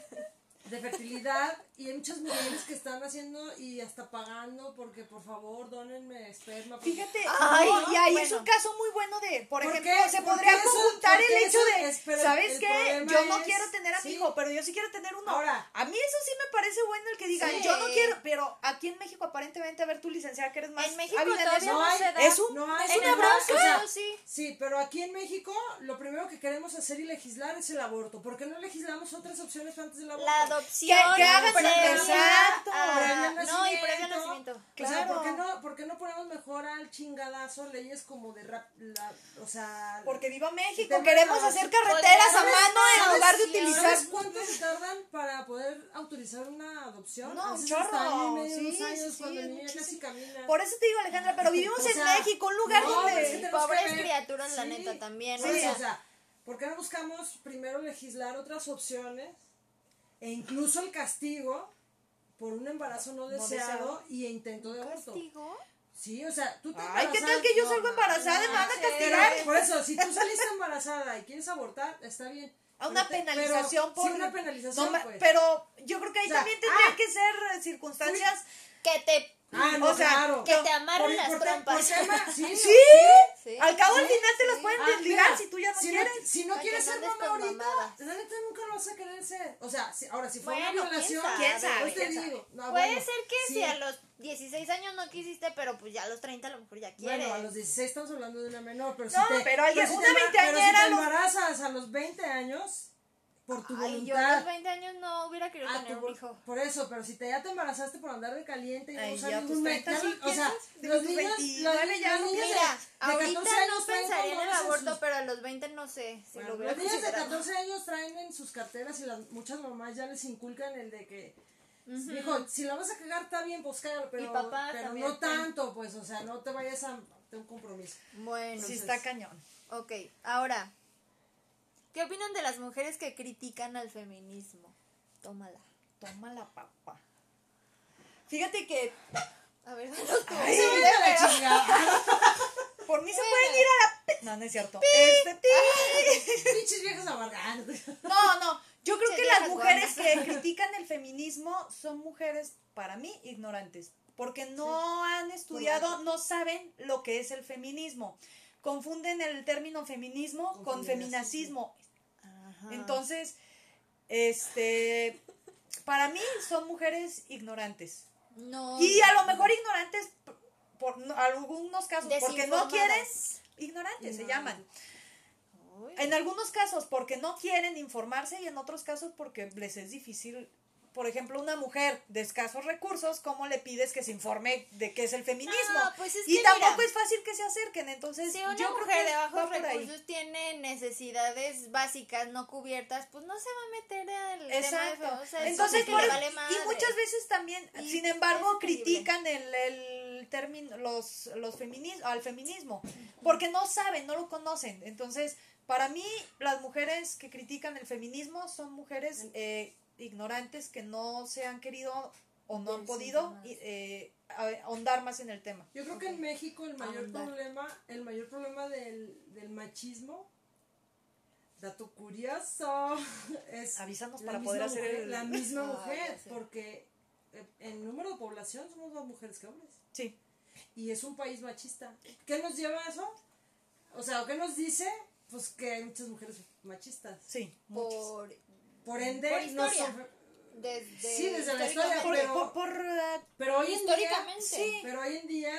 de fertilidad y hay muchas mujeres que están haciendo y hasta pagando porque por favor donenme esperma. porque- Fíjate, Ay, no, y ahí es bueno. un caso muy bueno de, por, ¿Por ejemplo, qué? se ¿Por podría conjuntar ¿Por el qué hecho de, es? ¿sabes qué? Yo no es- quiero tener a mi sí. hijo, pero yo sí quiero tener uno. Ahora. a mí eso sí me parece bueno el que digan, Sí. yo no quiero, pero aquí en México aparentemente, a ver, tú licenciada que eres más En México todavía eso, No hay, se da. es un, no hay, es En una bronca. o sea, sí. Sí, pero aquí en México lo primero que queremos hacer y legislar es el aborto. ¿Por qué no legislamos otras opciones antes del aborto? La adopción. Que- que hagan- exacto, a- previo al No, y nacimiento. previo nacimiento. O sea, Claro. ¿por qué, no, ¿por qué no ponemos mejor al chingadazo leyes como de rap, la, o sea... Porque viva México, queremos hacer carreteras a ¿Sabes- mano en lugar de sí, utilizar ¿Sabes cuánto se tardan para poder autorizar una adopción? No, A un chorro. hasta año y medio, Sí, años, sí, sí, casi camina. Por eso te digo, Alejandra, pero vivimos O en México, un lugar no, donde... Pobres criaturas, la Sí, neta, también. sea, o sea, ¿por qué no buscamos primero legislar otras opciones e incluso el castigo por un embarazo no deseado, deseado. y intento de aborto? ¿Castigo? Sí, o sea, tú te Ay, ¿qué tal que yo no, salgo embarazada y me van a castigar? Por eso, si tú saliste embarazada y quieres abortar, está bien. A una Pero te- penalización pero- por... Sí, una penalización, No pues. Pero yo creo que ahí O sea, también tendría ah, que ser eh, circunstancias... Que te. Ah, no, o sea, claro. que te amarren Por- las por trompas. por tema- sí, ¿Sí? Sí. Al cabo al final te las pueden Ah, desligar mira, si tú ya no si quieres. No, si no quieres ser mamá ahorita, la neta nunca lo vas a querer ser. O sea, si, ahora, si fue Bueno, una violación, quién sabe, pues te quién sabe. digo. No, Puede bueno, ser que si a los 16 años no quisiste, pero pues ya a los 30 a lo mejor ya quieres. Bueno, a los 16 estamos hablando de una menor, pero No, si te, pero alguien- si una te veinteañera pero si te embarazas a los 20 años, por tu Ay, yo a voluntad. los 20 años no hubiera querido a tener tu un hijo. Por eso, pero si te, ya te embarazaste por andar de caliente y no usar a ningún 30 método, sí o sea, los niños, 29 los, ya los niños de- Mira, de ahorita 14 años no pensaría en el condones sus- aborto, pero a los 20 no sé si Bueno, lo los niños de considerado. 14 años traen en sus carteras y las muchas mamás ya les inculcan el de que, hijo, si la vas a cagar está bien, pues cágalo, pero, papá pero no te- tanto, pues, o sea, no te vayas a tener un compromiso. Bueno, Sí está cañón. ok, ahora, ¿qué opinan de las mujeres que critican al feminismo? Tómala. Tómala, papá. Fíjate que A ver, danos tú. Ay, la chingada. por mí se pueden ir a la... pe- No, no es cierto. Este, pi. Pinches viejas amargadas. No, no. Yo creo que las viejas mujeres que critican el feminismo son mujeres, para mí, ignorantes. Porque no han estudiado, no saben lo que es el feminismo. Confunden el término feminismo Con con feminacismo. feminacismo. Ajá. Entonces, este, para mí son mujeres ignorantes. no. Y a lo mejor ignorantes por, por no- algunos casos, porque no quieren, ignorantes se llaman. Uy. En algunos casos porque no quieren informarse y en otros casos porque les es difícil. Por ejemplo, una mujer de escasos recursos, ¿cómo le pides que se informe de qué es el feminismo? No, pues es y tampoco mira, es fácil que se acerquen, entonces Si una yo creo mujer que de bajos ahí. recursos tiene necesidades básicas no cubiertas, pues no se va a meter al Exacto. tema de, o sea, es Entonces, por vale y muchas veces también, Y sin embargo, critican el, el término, los, los feminismo, al feminismo, porque no saben, no lo conocen. Entonces, para mí, las mujeres que critican el feminismo son mujeres eh, ignorantes que no se han querido o no han podido eh, ahondar más en el tema. Yo creo que en México el mayor Ahondar. problema, el mayor problema del, del machismo, dato curioso, es Avísanos la para misma poder hacer mujer, el... la misma Ah, mujer, porque eh, en número de población somos más mujeres que hombres. Sí, Y es un país machista. ¿Qué nos lleva a eso? O sea, ¿qué nos dice? Pues que hay muchas mujeres machistas. sí, por, Por ende, Por no historia. son- desde Sí, desde la historia. Por, pero- por- por, pero hoy en Históricamente. día, sí, pero hoy en día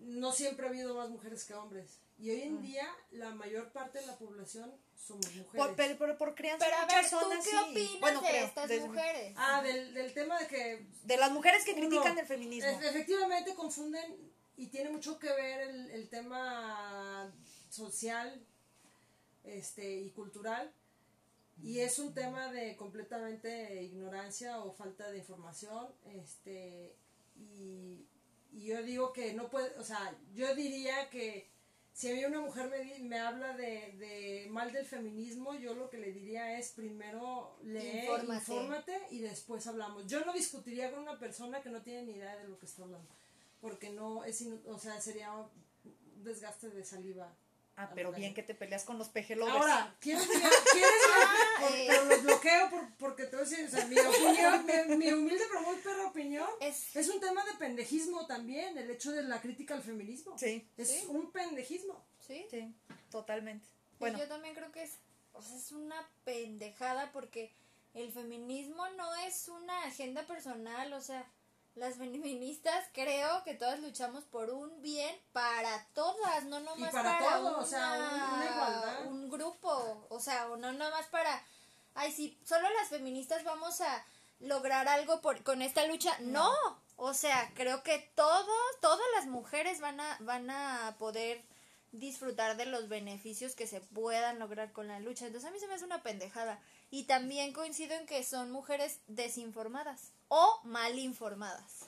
no siempre ha habido más mujeres que hombres. Y hoy Mm. en día la mayor parte de la población somos mujeres. por, pero, pero por crianza Pero a muchas ver, ¿tú qué así. opinas Bueno, de creo, estas desde- mujeres? Ah, del, del tema de que De las mujeres que Uno, critican el feminismo. e- efectivamente confunden y tiene mucho que ver el, el tema social este, y cultural y es un tema de completamente ignorancia o falta de información este y, y yo digo que no puede o sea yo diría que si a mí una mujer me, di- me habla de, de mal del feminismo, yo lo que le diría es primero lee, Infórmate. infórmate y después hablamos. Yo no discutiría con una persona que no tiene ni idea de lo que está hablando, porque no es, inu- o sea, sería un desgaste de saliva. Ah, pero bien que te peleas con los pejelovers. Ahora, ¿quieres quieres eh. pero los bloqueo por- porque te voy a decir, o sea, mi opinión, mi, mi humilde pero muy perra opinión, Es- es un tema de pendejismo también, el hecho de la crítica al feminismo. Sí, Es Sí. un pendejismo. ¿Sí? sí, totalmente. Sí, Bueno, yo también creo que es, o sea, es una pendejada porque el feminismo no es una agenda personal, o sea, las feministas creo que todas luchamos por un bien para todas, no nomás para para, todo, o sea, un- una igualdad. un grupo, o sea, no nomás para, ay, si solo las feministas vamos a lograr algo por, con esta lucha, no. O sea, creo que todos, todas las mujeres van a, van a poder disfrutar de los beneficios que se puedan lograr con la lucha. Entonces a mí se me hace una pendejada. Y también coincido en que son mujeres desinformadas o mal informadas.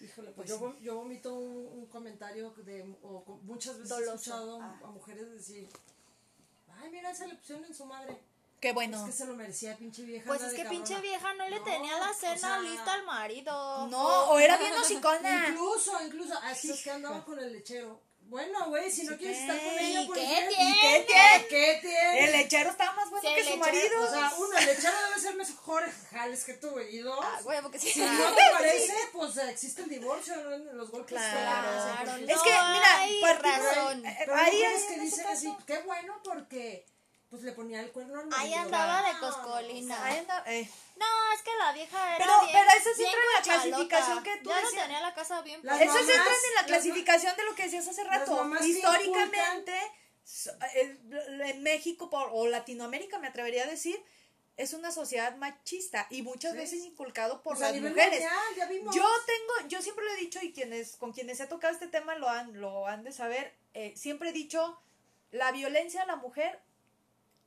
Híjole, Pues pues yo, vomito un, un comentario de, o muchas veces he escuchado Ah. a mujeres decir, ay, mira, esa le pusieron en su madre. qué Es bueno. que se lo merecía, pinche vieja. Pues es que pinche cabrona". vieja no le No, tenía la o cena sea, lista al marido. No, o era bien hocicona. Incluso, incluso, así es que andaba con el lechero. Bueno, güey, si no quieres estar con ¿Y ella, pues qué ¿qué tiene? ¿Y qué tiene? ¿Qué tiene? El lechero estaba más bueno Sí, que su lechero- marido. O sea, uno, el lechero debe ser mejores jales que tú, güey. Y dos, Ah, güey, porque si no te parece, pues existe el divorcio, ¿no? los golpes. Claro. Es que, no mira, hay razón. eh, Pero hay mujeres en que dicen así, qué bueno porque pues le ponía el cuerno al Ahí andaba de No, coscolina. Ahí anda- eh. No, es que la vieja era Pero- bien, pero eso sí entra en la clasificación que tú Ya no decías. tenía la casa bien Las. Eso mamás- entra en la las clasificación de lo que decías hace rato. mamás Históricamente, so- eh, en México por- o Latinoamérica, me atrevería a decir, es una sociedad machista y muchas Sí. veces inculcado por Pues a las nivel mujeres. mundial, ya vimos. Yo tengo, yo siempre lo he dicho y quienes, con quienes he tocado este tema lo han, lo han de saber, eh, siempre he dicho, la violencia a la mujer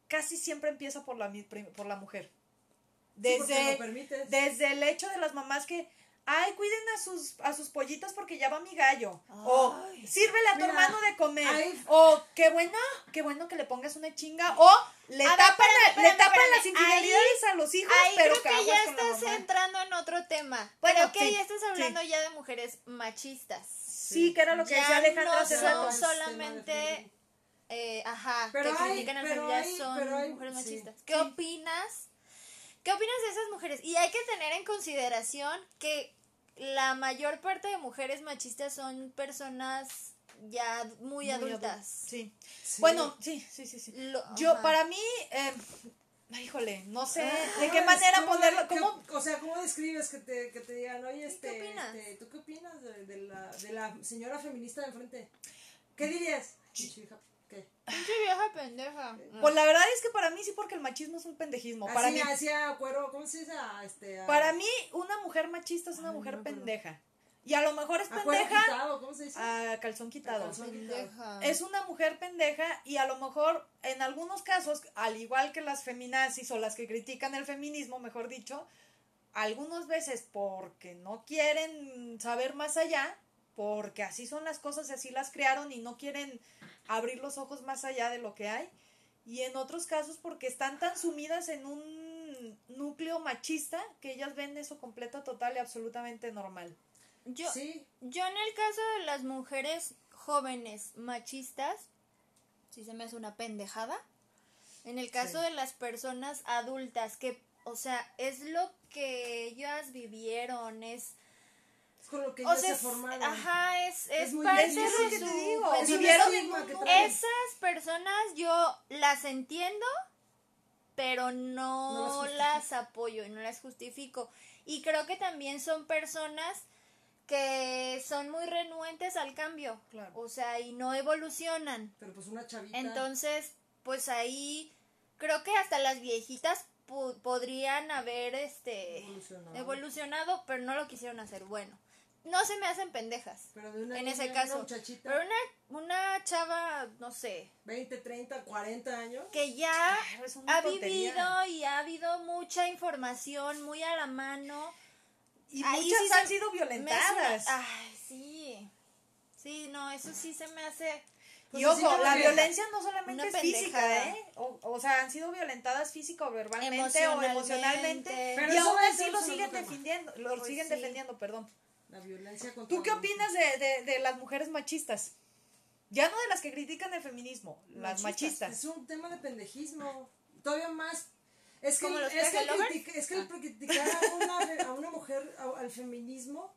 casi siempre empieza por la, por la mujer. Sí, porque Desde, lo permites. desde el hecho de las mamás que, ay, cuiden a sus, a sus pollitas porque ya va mi gallo. O sírvele a tu Mira, hermano de comer. O qué bueno, qué bueno que le pongas una chinga. O le ver, tapan, espérame, le tapan espérame. las infidelidades a los hijos, Ahí pero creo que ya estás entrando en otro tema. Bueno, creo que sí, ya estás sí. hablando ya de mujeres machistas. Sí, que era lo que Ya decía Alejandra no hace son rato. es tema de solamente. Eh, ajá, Pero que hay- critican a la pero hay- son pero hay- mujeres sí, machistas. ¿Qué sí. opinas? ¿Qué opinas de esas mujeres? Y hay que tener en consideración que la mayor parte de mujeres machistas son personas ya muy, Muy adultas. adul- Sí. Sí. Bueno, sí, sí, sí, sí. Lo- Yo, ajá. para mí, eh, híjole, no sé de ¿Cómo qué manera ¿Cómo- ponerlo. ¿Cómo? o sea, ¿cómo describes que te, que te digan, oye, este, qué opinas? este, ¿tú qué opinas de, de la, de la señora feminista de enfrente? ¿Qué dirías? Pinche hija ¿Qué? Pinche vieja pendeja. Pues la verdad es que para mí sí, porque el machismo es un pendejismo. Para Así mí, hacía cuero, ¿cómo se dice? A, este, a- para mí, una mujer machista es una Ay, no mujer me acuerdo. pendeja. Y a lo mejor es pendeja quitado, ¿cómo se dice? a calzón quitado. calzón. Pendeja. Es una mujer pendeja y a lo mejor en algunos casos, al igual que las feminazis o las que critican el feminismo, mejor dicho, algunas veces porque no quieren saber más allá, porque así son las cosas y así las crearon y no quieren abrir los ojos más allá de lo que hay, y en otros casos porque están tan sumidas en un núcleo machista que ellas ven eso completo, total y absolutamente normal. Yo, Sí, yo en el caso de las mujeres jóvenes machistas, sí se me hace una pendejada. En el caso Sí. de las personas adultas, que, o sea, es lo que ellas vivieron, es... con lo que O ellos sea, se formaron. ajá, es, es, Es parte de Es lo que te digo. Es que. Esas personas yo las entiendo, pero No las no justifico. las apoyo y no las justifico. Y creo que también son personas que son muy renuentes al cambio. Claro. O sea, y no evolucionan. Pero pues una chavita. Entonces, pues ahí creo que hasta las viejitas podrían haber este Evolucionado. evolucionado, pero no lo quisieron hacer. Bueno, no se me hacen pendejas. Pero de una en niña, ese una caso. muchachita, Pero una, una chava, no sé, 20, 30, 40 años. que ya ha tontería. vivido y ha habido mucha información muy a la mano. Y Ahí muchas sí han se- sido hace violentadas. Ay, sí. Sí, no, eso sí se me hace. Pues y ojo, la violencia no solamente es física. ¿eh? O, o sea, han sido violentadas física o verbalmente o Emocionalmente. Pero y aún así lo siguen defendiendo, lo Pues siguen sí. defendiendo, perdón. La violencia contra ¿Tú qué opinas de, de, de las mujeres machistas? Ya no de las que critican el feminismo, las machistas. Es un tema de pendejismo. Todavía más. Es que, ¿Como los es que, el peje lovers? critic- es que el criticar a una, a una mujer a- al feminismo,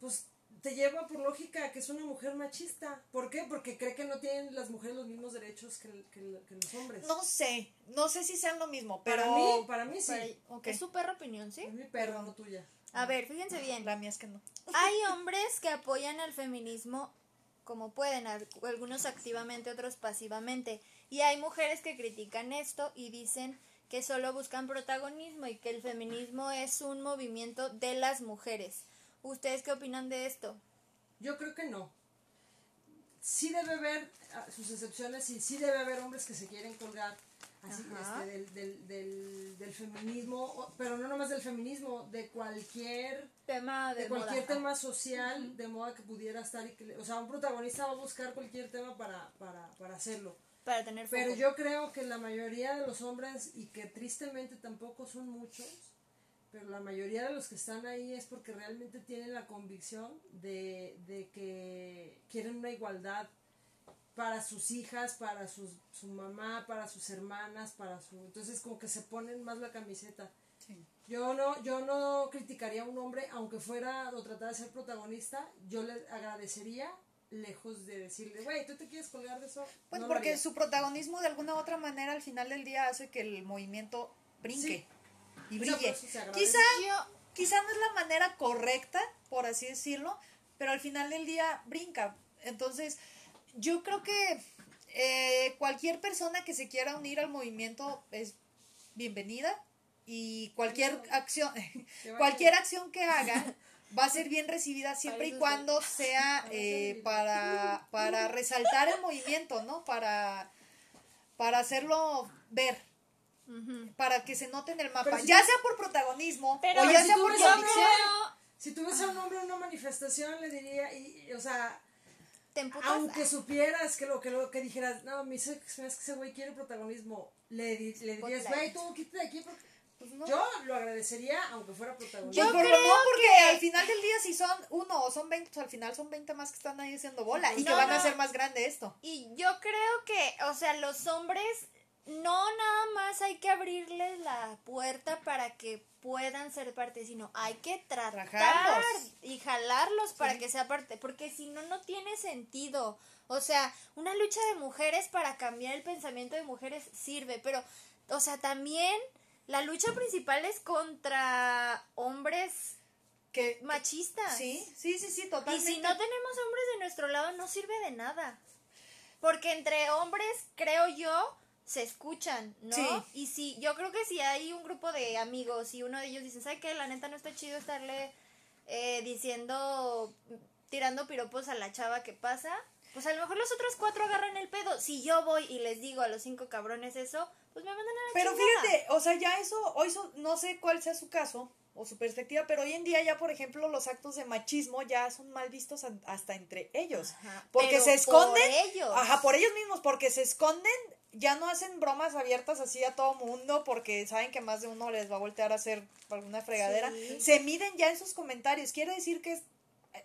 pues te lleva por lógica a que es una mujer machista. ¿Por qué? Porque cree que no tienen las mujeres los mismos derechos que, el- que el- que los hombres. No sé, no sé si sean lo mismo, pero... para mí, para mí sí. para- ok. Es su perra opinión, ¿sí? Es mi perra, no tuya. A ver, fíjense bien. La mía es que no. Hay hombres que apoyan el feminismo como pueden, al- algunos activamente, otros pasivamente. Y hay mujeres que critican esto y dicen que solo buscan protagonismo y que el feminismo es un movimiento de las mujeres. ¿Ustedes qué opinan de esto? Yo creo que no. Sí debe haber ah, sus excepciones y sí debe haber hombres que se quieren colgar así, este, del, del, del, del feminismo, pero no nomás del feminismo, de cualquier Tema de, de cualquier moda. tema social de moda que pudiera estar y que o sea un protagonista va a buscar cualquier tema para, para, para hacerlo Para tener foco. pero yo creo que la mayoría de los hombres y que tristemente tampoco son muchos pero la mayoría de los que están ahí es porque realmente tienen la convicción de, de que quieren una igualdad para sus hijas, para sus, su mamá, para sus hermanas, para su... Entonces como que se ponen más la camiseta. Yo no, yo no criticaría a un hombre, aunque fuera o tratara de ser protagonista, yo le agradecería, lejos de decirle, güey, ¿tú te quieres colgar de eso? Pues No porque su protagonismo de alguna u otra manera al final del día hace que el movimiento brinque y brille. Quizá, Yo- quizá no es la manera correcta, por así decirlo, pero al final del día brinca. Entonces, yo creo que eh, cualquier persona que se quiera unir al movimiento es bienvenida y cualquier acción, cualquier acción que haga va a ser bien recibida siempre y cuando sea Para eh, para, para resaltar el movimiento, ¿no? Para, para hacerlo ver, para que se note en el mapa, si ya tú- sea por protagonismo Pero o ya si sea tú por ves convicción. hombre- Si tuviese a un hombre en una manifestación, le diría, y, y, o sea, ¿Te emputas? aunque supieras que lo que, lo que dijeras, no, mi se- es que ese güey quiere protagonismo, le, di- le dirías, güey, tú quítate de aquí. Porque... Pues no. Yo lo agradecería, aunque fuera protagonista. Pues Yo por lo- creo no, porque que- al final del día si son uno o son 20, pues al final son 20 más que están ahí haciendo bola y que No, van a hacer más grande esto. Y yo creo que, o sea, los hombres no nada más hay que abrirles la puerta para que puedan ser parte, sino hay que tratar Trajarlos. y jalarlos para que sea parte, porque si no, no tiene sentido. O sea, una lucha de mujeres para cambiar el pensamiento de mujeres sirve, pero, o sea, también la lucha principal es contra hombres Que, machistas. sí, sí, sí, sí, Y totalmente. si no tenemos hombres de nuestro lado, no sirve de nada. Porque entre hombres, creo yo, se escuchan, ¿no? Sí. Y si, yo creo que si hay un grupo de amigos y uno de ellos dice, ¿sabe qué? La neta no está chido estarle eh, diciendo, tirando piropos a la chava que pasa. Pues a lo mejor los otros cuatro agarran el pedo. Si yo voy y les digo a los cinco cabrones eso, pues me mandan a la Pero chingada. fíjate, o sea, ya eso, hoy so- no sé cuál sea su caso o su perspectiva, pero hoy en día ya, por ejemplo, los actos de machismo ya son mal vistos hasta entre ellos. Ajá, porque se esconden. por ellos. Ajá, por ellos mismos, porque se esconden, ya no hacen bromas abiertas así a todo mundo, porque saben que más de uno les va a voltear a hacer alguna fregadera. Sí. Se miden ya en sus comentarios. Quiere decir que es-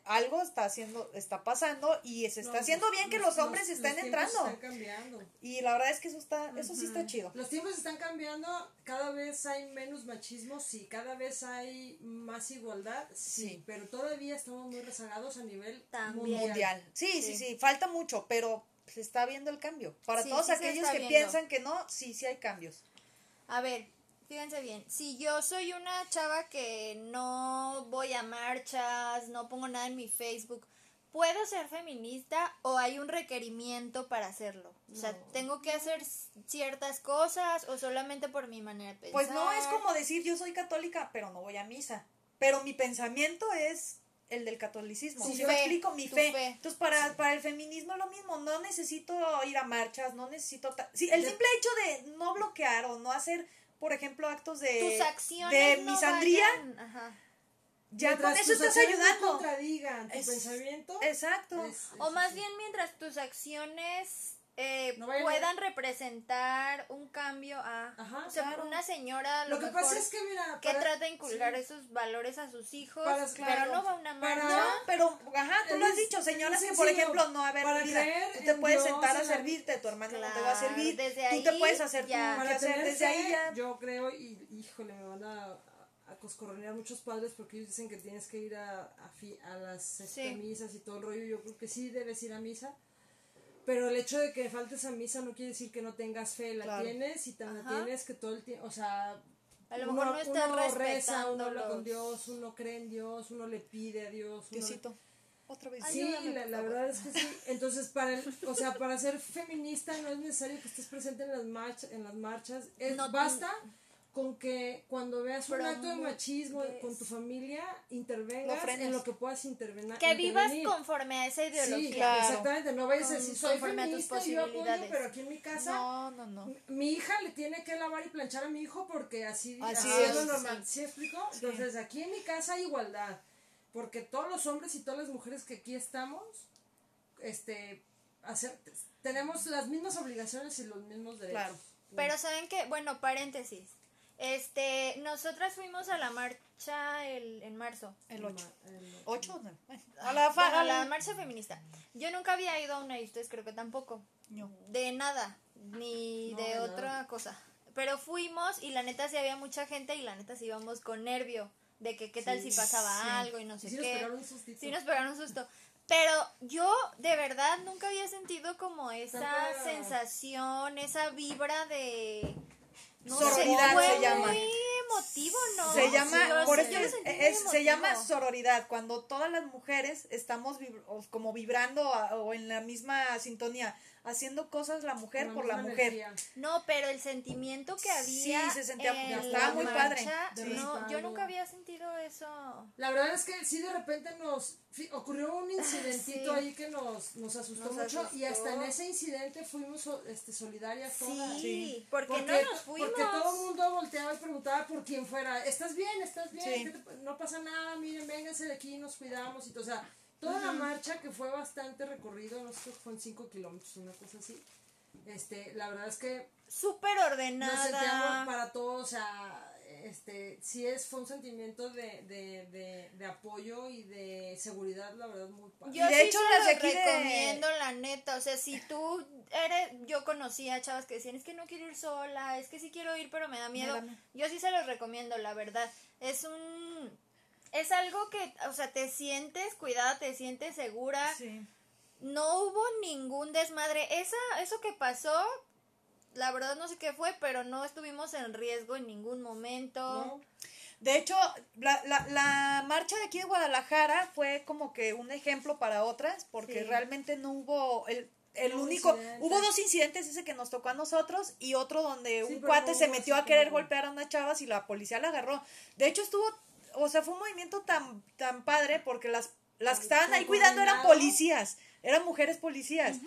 algo está haciendo, está pasando y se está No, haciendo bien que los hombres los estén tiempos entrando. Están cambiando. Y la verdad es que eso está, eso sí está chido. Los tiempos están cambiando, cada vez hay menos machismo, sí, cada vez hay más igualdad, sí, Sí. pero todavía estamos muy rezagados a nivel También. mundial. mundial. Sí, sí, Sí. sí, falta mucho, pero se está viendo el cambio. Para Sí, todos sí aquellos que viendo. piensan que no, sí, sí hay cambios. A ver, fíjense bien, si yo soy una chava que no voy a marchas, no pongo nada en mi Facebook, ¿puedo ser feminista o hay un requerimiento para hacerlo? O sea, No. ¿tengo que hacer ciertas cosas o solamente por mi manera de pensar? Pues no es como decir yo soy católica, pero no voy a misa. Pero mi pensamiento es el del catolicismo. Si me fe, explico, mi fe. fe. Entonces, para, para el feminismo es lo mismo. No necesito ir a marchas, no necesito... Sí, el simple hecho de no bloquear o no hacer, por ejemplo, actos de, Tus acciones de no misandría, vayan- Ajá. ya con eso tus estás acciones no ayudando. contradigan tu Es- pensamiento. Exacto. es- O más bien mientras tus acciones eh, No puedan representar un cambio a... Ajá, o sea, claro. una señora Lo lo, que mejor, pasa es que, mira, que para- trata de inculcar sí. esos valores a sus hijos, Para- pero claro, no va a una para- marcha. No, pero, ajá, tú lo has dicho, señoras que, por ejemplo, no, a ver, Para mira, tú te puedes Dios, sentar a servirte, tu hermano no te va a Claro, servir, desde tú te ahí puedes hacer ya. tú Para hacer, desde ahí ya. yo creo, y híjole, me van a, a coscorronear muchos padres porque ellos dicen que tienes que ir a, a, fi- a las este, Sí. misas y todo el rollo. Yo creo que sí debes ir a misa. Pero el hecho de que faltes a misa no quiere decir que no tengas fe, la Claro. tienes y también Ajá. tienes que todo el tiempo, o sea, A lo mejor no estás uno reza, uno habla con Dios, uno cree en Dios, uno le pide a Dios. uno- Diosito, otra vez. Sí, Ayúdame, la, la verdad es que sí. Entonces, para el, o sea, para ser feminista no es necesario que estés presente en las marchas, en las marchas. Es, No- basta con que cuando veas un acto de machismo con tu familia intervengas en lo que puedas intervenir. Que vivas conforme a esa Sí, ideología. claro. exactamente. No vayas a decir soy feminista y yo apoyo, pero aquí en mi casa No, no, no. mi hija le tiene que lavar y planchar a mi hijo porque así, Así así es es, lo normal. ¿Sí explico? Entonces, aquí en mi casa hay igualdad. Porque todos los hombres y todas las mujeres que aquí estamos, este, hacer, tenemos las mismas obligaciones y los mismos derechos. Claro. Pero saben que, bueno, paréntesis. Este, nosotras fuimos a la marcha el, en marzo. El 8. El- ¿8? A la, fa- Bueno, a la marcha feminista. Yo nunca había ido a una y ustedes creo que tampoco. No. De nada, ni No, de otra cosa. Pero fuimos y la neta sí había mucha gente y la neta sí íbamos con nervio de que qué tal Sí, si pasaba sí. algo y no Y sé sí nos qué. pegaron un sustito. Sí nos pegaron un susto. Pero yo de verdad nunca había sentido como esa Tanta- sensación, esa vibra de... No Sororidad se llama. emotivo, ¿no? Se llama, por eso es- se llama sororidad, cuando todas las mujeres estamos vib- como vibrando a- o en la misma sintonía, haciendo cosas la mujer por la mujer. energía. No, pero el sentimiento que Sí, había se sentía- en estaba la muy padre. no, yo nunca había sentido eso. La verdad es que sí de repente nos ocurrió un incidentito Sí. ahí que nos, nos asustó Nos mucho y hasta en ese incidente fuimos este, solidarias todas. Sí, Sí. porque, Porque, no nos fuimos. porque todo el mundo volteaba y preguntaba por quién fuera. ¿Estás bien? ¿Estás bien? Sí. ¿Qué te pa- no pasa nada, miren, vénganse de aquí, nos cuidamos. Y todo. O sea, toda la marcha que fue bastante recorrido, no sé, fueron 5 kilómetros, una cosa así. Este, la verdad es que Súper nos ordenada. para todos, o sea, este, sí es, fue un sentimiento de, de, de, de apoyo y de seguridad, la verdad, muy padre. Yo Y de sí hecho, se las recomiendo, la neta. O sea, si tú eres. Yo conocía chavas que decían, es que no quiero ir sola, es que sí quiero ir, pero me da miedo. da miedo. Yo sí se los recomiendo, la verdad. Es un. Es algo que, o sea, te sientes cuidada, te sientes segura. Sí. No hubo ningún desmadre. Esa, eso que pasó, la verdad no sé qué fue, pero no estuvimos en riesgo en ningún momento. ¿no? De hecho, la, la, la marcha de aquí de Guadalajara fue como que un ejemplo para otras, porque Sí. realmente no hubo, el, el único, incidente. hubo dos incidentes, ese que nos tocó a nosotros y otro donde Sí, un cuate no se metió a querer golpear a unas chavas y la policía la agarró. De hecho estuvo, o sea, fue un movimiento tan, tan padre porque las, las que estaban ahí cuidando eran policías, eran mujeres policías.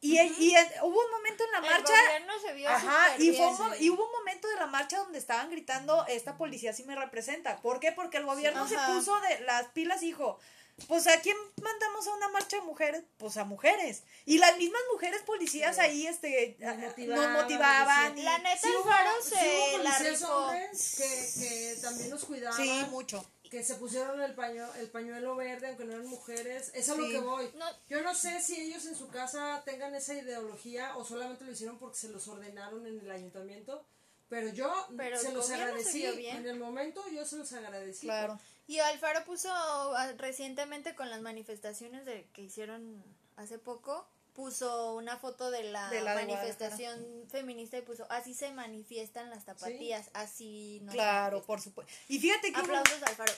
Y, y en- hubo un momento en la El marcha gobierno se vio Ajá, y, fue un y hubo un momento de la marcha donde estaban gritando, esta policía sí me representa. ¿Por qué? Porque el gobierno se puso de las pilas y dijo, pues ¿a quién mandamos a una marcha de mujeres? Pues a mujeres. Y las mismas mujeres policías ahí este, Nos a- nos motivaban, motivaban. y- La neta, Sí el faro sí se policías hombres que, que también nos cuidaban. sí, mucho. que se pusieron el, paño, el pañuelo verde, aunque no eran mujeres. Es a lo que voy. No. Yo no sé si ellos en su casa tengan esa ideología o solamente lo hicieron porque se los ordenaron en el ayuntamiento. Pero yo Pero se los se agradecí. En el momento yo se los agradecí. Claro. Y Alfaro puso ah, recientemente con las manifestaciones de, que hicieron hace poco, puso una foto de la, De la de manifestación feminista y puso, así se manifiestan las tapatías, así no Claro, manifiestan". por supuesto. Y fíjate que Aplausos a Alfaro.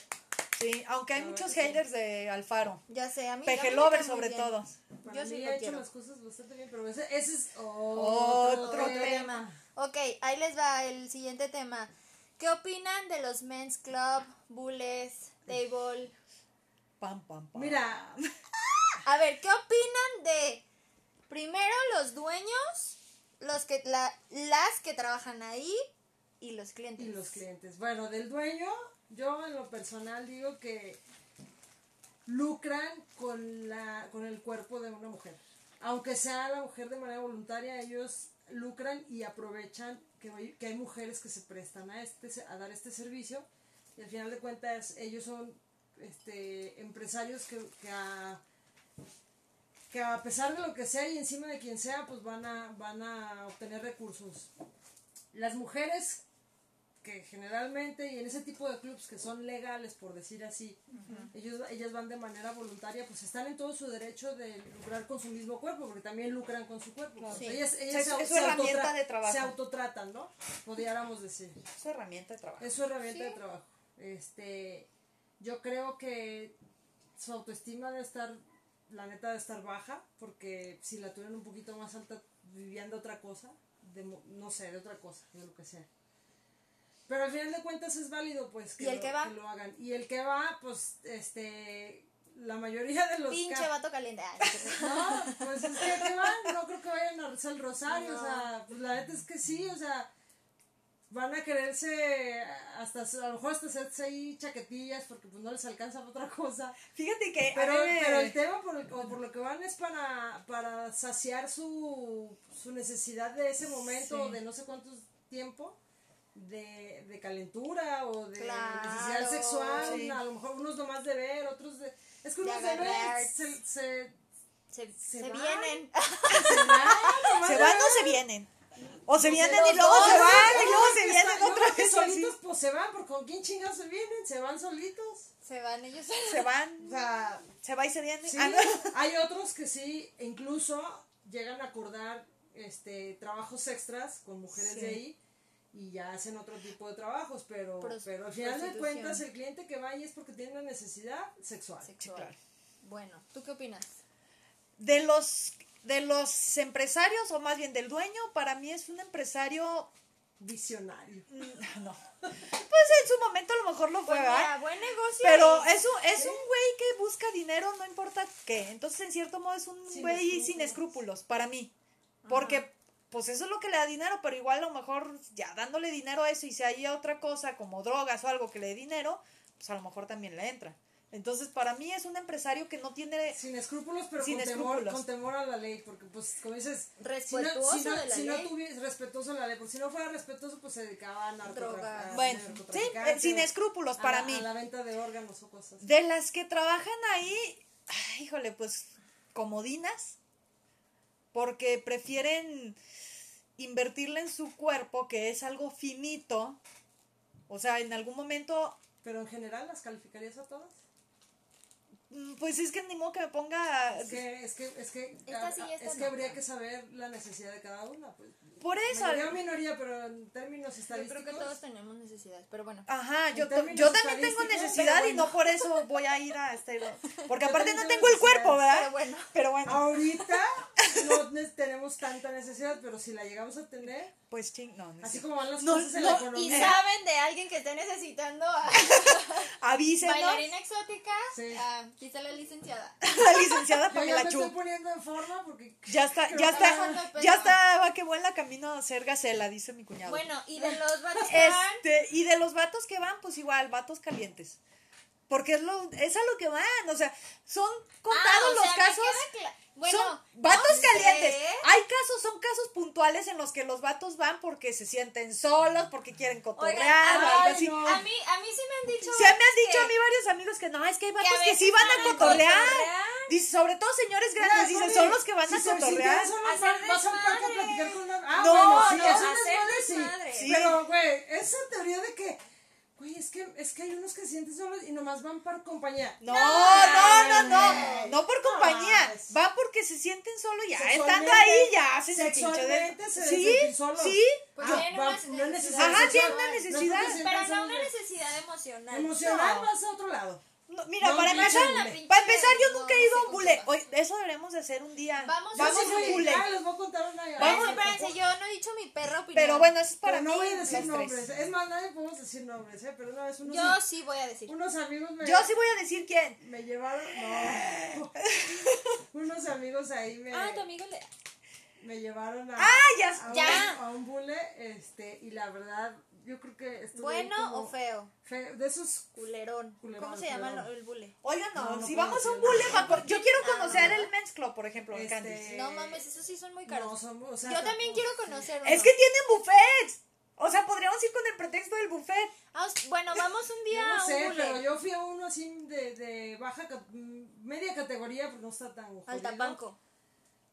sí, aunque hay muchos sí. haters de Alfaro. Ya sé, a mí Pejelover sobre bien. todo. Para Yo sí lo ha hecho las cosas bastante bien, pero ese, ese es Otro otro, Otro tema. Ok, ahí les va el siguiente tema. ¿Qué opinan de los men's club, bulles, table? Pam, pam, pam. Mira, A ver, ¿qué opinan de primero los dueños, los que la, las que trabajan ahí y los clientes? y los clientes. Bueno, del dueño, yo en lo personal digo que lucran con la con el cuerpo de una mujer. Aunque sea la mujer de manera voluntaria, ellos lucran y aprovechan que hay, mujeres que se prestan a este a dar este servicio y al final de cuentas ellos son este empresarios que, que a que a pesar de lo que sea y encima de quien sea, pues van a van a obtener recursos. Las mujeres que generalmente y en ese tipo de clubs que son legales por decir así ellos ellas van de manera voluntaria pues están en todo su derecho de lucrar con su mismo cuerpo porque también lucran con su cuerpo. Sí. ellas, ellas Es- se, es su se herramienta de trabajo. se autotratan no podríamos decir. Es su herramienta de trabajo. es su herramienta de trabajo. Este yo creo que su autoestima debe estar la neta debe estar baja porque si la tuvieran un poquito más alta vivían de otra cosa de no sé de otra cosa de lo que sea pero al final de cuentas es válido pues que, ¿Y el lo, que va? lo hagan y el que va pues este la mayoría de los Pinche vato caliente. Ay, no pues es que ¿qué van? No creo que vayan a rezar el rosario, No. o sea, pues la neta es que sí, o sea, van a quererse hasta, a lo mejor hasta hacerse ahí chaquetillas porque pues no les alcanza para otra cosa. Fíjate que. Pero, pero el tema por, el- o por lo que van es para, para saciar su, su necesidad de ese momento, Sí. de no sé cuánto tiempo, de, de calentura o de Claro, necesidad sexual, sí. a lo mejor unos nomás de ver, otros de... Es que De unos de ver agarrar. se, se, Se, Se vienen. se van, nomás ¿Se de van ver. o se vienen? O se vienen y luego se van y luego se vienen otra vez solitos pues se van, porque con quién chingados se vienen, se van solitos. Se van ellos. Se van, O sea, se va y se viene. sí, Ah, no. hay otros que sí, incluso llegan a acordar este trabajos extras con mujeres Sí. de ahí y ya hacen otro tipo de trabajos, pero, pero al final de cuentas el cliente que va ahí es porque tiene una necesidad sexual. Sexual. claro. Bueno, ¿tú qué opinas? De los, de los empresarios, o más bien del dueño, para mí es un empresario. Visionario. No. Pues en su momento a lo mejor lo fue, Pues ¿verdad? buen negocio. Pero es un, es un güey que busca dinero, no importa qué. Entonces, en cierto modo, es un Sin güey escrúpulos. sin escrúpulos, para mí. Porque, pues eso es lo que le da dinero, pero igual a lo mejor ya dándole dinero a eso y si hay otra cosa como drogas o algo que le dé dinero, pues a lo mejor también le entra. Entonces, para mí es un empresario que no tiene... Sin escrúpulos, pero Sin con, temor, escrúpulos. con temor a la ley, porque pues como dices, Respetuoso si no, de la si no ley. tuviese respetuoso de la ley, porque si no fuera respetuoso, pues se dedicaba a Drogas. narcotraficar. Bueno, sí, sin escrúpulos para mí. A la venta de órganos o cosas. De las que trabajan ahí, ay, híjole, pues comodinas, porque prefieren invertirle en su cuerpo, que es algo finito. O sea, en algún momento, Pero en general, ¿las calificarías a todas? mm, pues es que ni modo que me ponga... Es que, es que, es que, Esta a- sí, a- esta es que no. habría que saber la necesidad de cada una. Pues. Por eso... Mayoría minoría, pero en términos Yo estadísticos. creo que todos tenemos necesidades, pero bueno. Ajá, yo, yo también tengo necesidad y no por eso voy a ir a este... Porque Yo aparte no tengo el cuerpo, ¿verdad? Pero bueno. Pero bueno. Ahorita, no ne- tenemos tanta necesidad, pero si la llegamos a tener, Pues ching, no, así como van las No, cosas en no, la Y economía. saben de alguien que esté necesitando a Avísenos, bailarina exótica, Sí. ah, la licenciada. la licenciada Yo para que ya la estoy poniendo en forma porque Ya está, ya está, ya está, va que vuela camino a ser gacela, dice mi cuñado. Bueno, y de los vatos que van, Este, y de los vatos que van, pues igual, vatos calientes. Porque es, lo, es a lo que van, o sea, son contados Ah, o los sea, me casos. queda Bueno, son vatos no sé. calientes. Hay casos, son casos puntuales en los que los vatos van porque se sienten solos, porque quieren cotorrear Oigan, o algo ay, así. no. A mí, a mí sí me han dicho. Se me han dicho que- a mí varios amigos que no, es que hay vatos que, sí van a cotorrear. cotorrear. Dice, sobre todo señores grandes, dicen, Connie, son los que van si a cotorrear. desmadre. platicar con una... Ah, No, bueno, sí, no, sí. Sí. Pero, güey, esa teoría de que, güey, es que, es que hay unos que se sienten solos y nomás van por compañía. No, no, no, no, no por compañía, va porque se sienten solo ya, estando ahí ya de... Sexualmente se Sí, solos. sí, Pues Ah, una necesidad. Ajá, tienen una No es porque necesidad. se Pero no solos, una necesidad emocional. Emocional No. vas a otro lado. No, mira, No, para empezar, para empezar yo nunca he ido a un bule. eso deberíamos de hacer un día. Vamos a Vamos a un un bule. Ah, les voy a contar una Espérense, espérense, yo no he dicho mi opinión. Pero bueno, eso es para Pero mí. no voy a decir nombres. tres. Es más, nadie podemos decir nombres, ¿eh? Pero una vez unos, Yo sí voy a decir. unos amigos me, Yo sí voy a decir quién. me llevaron. No. unos amigos ahí me, Ah, tu amigo le... me llevaron a. Ah, ya- a un- ya. a un bule. Este, y la verdad, yo creo que estuve ahí ¿Bueno como o feo? fe- De esos. Culerón. Culerón, ¿Cómo se llama culerón. el bule? Oigan, no, No, no si puedo vamos a un decirlo. bule, va yo quiero Ah, conocer no. el Men's Club, por ejemplo, en Este, Candice. No mames, esos sí son muy caros. No, son, o sea, Yo también quiero conocer uno. Es que tienen buffets. O sea, podríamos ir con el pretexto del buffet. Ah, os- bueno, vamos un día Yo no a un sé, bule. pero yo fui a uno así de, de baja, ca- media categoría, pues no está tan jodido. Altapanco.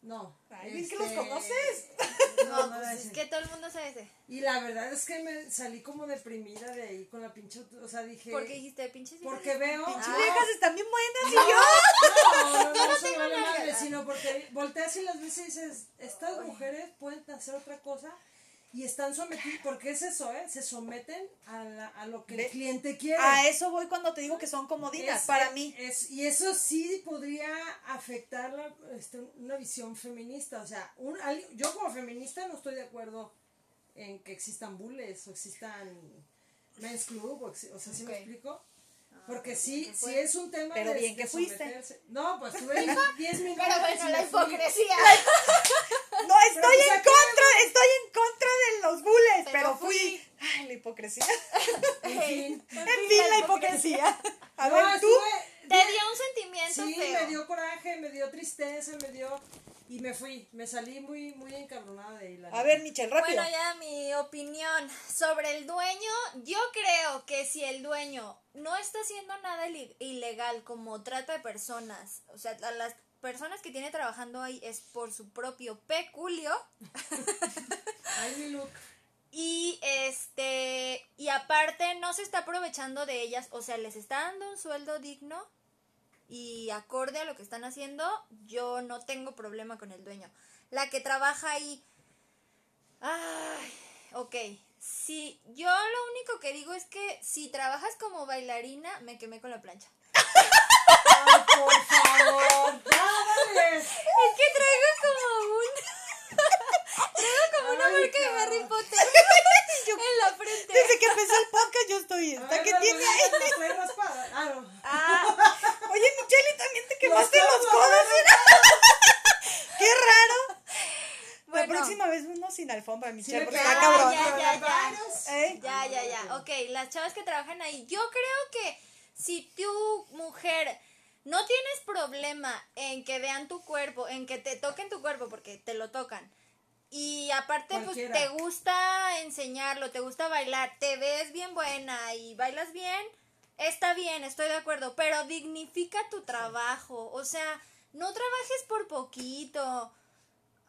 No. Ay, que este, los conoces. No, No, pues es ese. que todo el mundo sabe ese. Y la verdad es que me salí como deprimida de ahí con la pinche, o sea, dije... ¿Por qué dijiste pinches? Porque veo... Pinches Ah, viejas están bien buenas y no, yo. no, no, no, no tengo vale madre, sino porque volteas y las ves y dices, estas mujeres pueden hacer otra cosa y están sometidas, porque es eso, ¿eh? Se someten a, la- a lo que Ve- el cliente quiere. A eso voy cuando te digo que son comodinas. Es- para es- mí. es- y eso sí podría afectar la, este, una visión feminista. O sea, un, yo como feminista no estoy de acuerdo en que existan bulles o existan men's club. O, o sea, ¿sí me Ok. explico? Porque sí, ¿qué sí es un tema Pero de, bien que de fuiste. someterse. No, pues tuve 10 minutos. Pero bueno, me la hipocresía. No, estoy en contra, estoy en contra de los bules, Pero fui. fui. Ay, la hipocresía. En fin. En fin, la hipocresía. A No, ver, tú. Te dio un sentimiento Sí, feo. me dio coraje, me dio tristeza, me dio... Y me fui, me salí muy, muy encabronada de ahí. la A ver, Michelle, rápido. Bueno, ya mi opinión sobre el dueño, yo creo que si el dueño no está haciendo nada ilegal como trata de personas, o sea, a las personas que tiene trabajando ahí es por su propio peculio Ay, mi look. Y este y aparte no se está aprovechando de ellas, o sea, les está dando un sueldo digno y acorde a lo que están haciendo, yo no tengo problema con el dueño. La que trabaja ahí, ay, ok, si yo lo único que digo es que si trabajas como bailarina, me quemé con la plancha. Ay, por favor. Es que traigo como un... una marca de. Harry Potter en la frente. Desde que empezó el podcast yo estoy esta ver, dale, tiene ahí. Ah, no. Ah, Oye, Michelle, ¿y también te quemaste Los los codos. Qué raro. La próxima vez uno sin alfombra, Sí, Michelle, le porque queda está cabrón. ya, ya, ya. ¿Eh? Ya, ya, ya. Ok, las chavas que trabajan ahí. Yo creo que si tu mujer no tienes problema en que vean tu cuerpo, en que te toquen tu cuerpo, porque te lo tocan. Y aparte, pues te gusta enseñarlo, te gusta bailar, te ves bien buena y bailas bien, está bien, estoy de acuerdo, pero dignifica tu trabajo. O sea, no trabajes por poquito.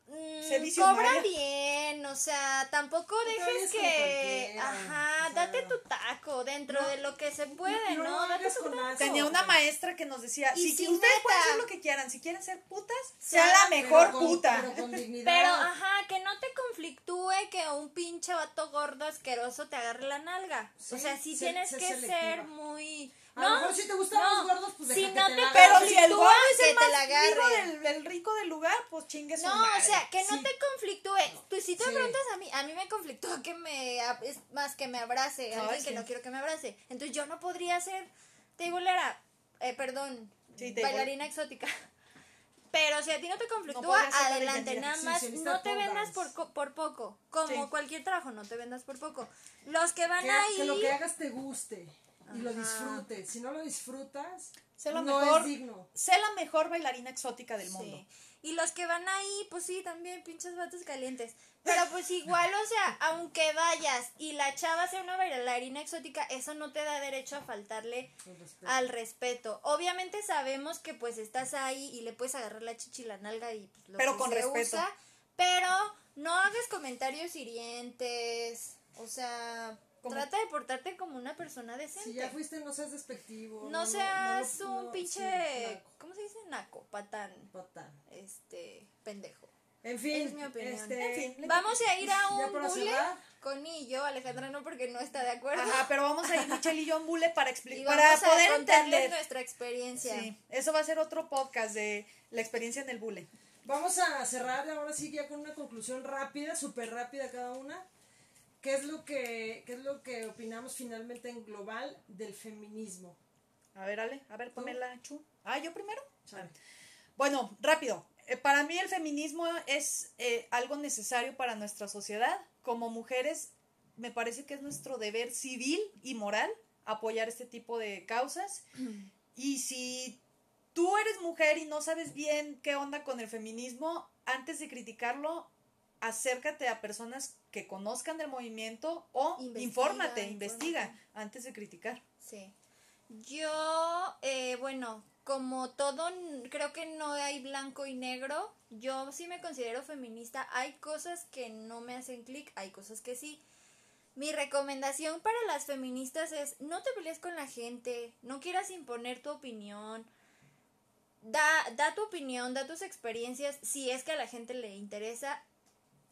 Mm, cobra bien, o sea, tampoco dejes que, ajá, o sea, date tu taco dentro no, de lo que se puede, no Date tu con taco. Tenía una maestra que nos decía, Y si si ustedes pueden hacer lo que quieran, si quieren ser putas, Sea sea la mejor Pero con- puta. Pero con dignidad. Pero, ajá, que no te conflictúe que un pinche vato gordo asqueroso te agarre la nalga. o sea, sí tienes que selectiva. ser muy... A lo mejor si te gustan no. los gordos, pues Si no te te la Pero si el gordo es el te más la rico agarre. del, el rico del lugar, pues chingue su No, madre. o sea, que no Sí. te conflictúe. Tú, si tú me Sí. preguntas a mí, a mí me conflictúa que me, es más que me abrace, alguien que no quiero que me abrace. Entonces yo no podría ser tableera, eh, perdón, bailarina exótica. Pero si a ti no te conflictúa, adelante, nada Sí, más no te vendas por, co- por poco. Como Sí. cualquier trabajo, no te vendas por poco. Los que van Que, ahí... que lo que hagas te guste y lo disfrutes. Si no lo disfrutas, Sé la no mejor, es digno. sé la mejor bailarina exótica del mundo. Y los que van ahí, pues sí, también pinches vatos calientes. Pero pues igual, o sea, aunque vayas y la chava sea una bailarina exótica, eso no te da derecho a faltarle respeto. al respeto. Obviamente sabemos que pues estás ahí y le puedes agarrar la chichi y la nalga y pues, lo Pero que con se respeto. usa, pero no hagas comentarios hirientes. O sea, Como- trata de portarte como una persona decente. Si ya fuiste, no seas despectivo. no seas no- un no- pinche, sí, ¿cómo se dice? Naco, patán, patán. este, pendejo. En fin, Es mi opinión. este, En fin. Vamos a ir a un bule con y yo, Alejandra no porque no está de acuerdo. Ajá, pero vamos a ir Michelle y yo en Bule para explicar, para poder a entender. nuestra experiencia. Sí, eso va a ser otro podcast de la experiencia en el Bule. Vamos a cerrar ahora sí ya con una conclusión rápida, súper rápida cada una. ¿Qué es lo que qué es lo que opinamos finalmente en global del feminismo? A ver, Ale, a ver, ponela, Chu. Ah, yo primero. Sale. Bueno, rápido. Eh, para mí el feminismo es eh, algo necesario para nuestra sociedad. Como mujeres, me parece que es nuestro deber civil y moral apoyar este tipo de causas. Y si tú eres mujer y no sabes bien qué onda con el feminismo, antes de criticarlo, acércate a personas que conozcan del movimiento o Investiga, infórmate, infórmate. investiga antes de criticar. Sí. Yo, eh, bueno, como todo, creo que no hay blanco y negro. Yo sí me considero feminista. Hay cosas que no me hacen clic, hay cosas que sí. Mi recomendación para las feministas es no te pelees con la gente, no quieras imponer tu opinión. Da, da tu opinión, da tus experiencias si es que a la gente le interesa.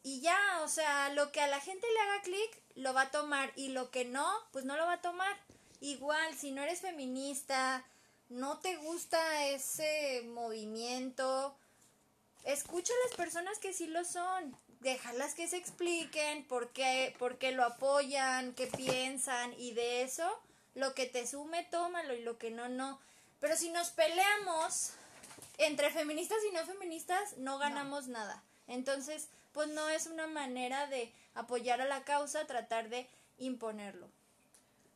Y ya, o sea, lo que a la gente le haga clic, lo va a tomar. Y lo que no, pues no lo va a tomar. Igual, si no eres feminista, no te gusta ese movimiento, escucha a las personas que sí lo son. Déjalas que se expliquen por qué, por qué lo apoyan, qué piensan. Y de eso, lo que te sume, tómalo. Y lo que no, no. Pero si nos peleamos entre feministas y no feministas, no ganamos nada. Entonces, pues no es una manera de apoyar a la causa, tratar de imponerlo.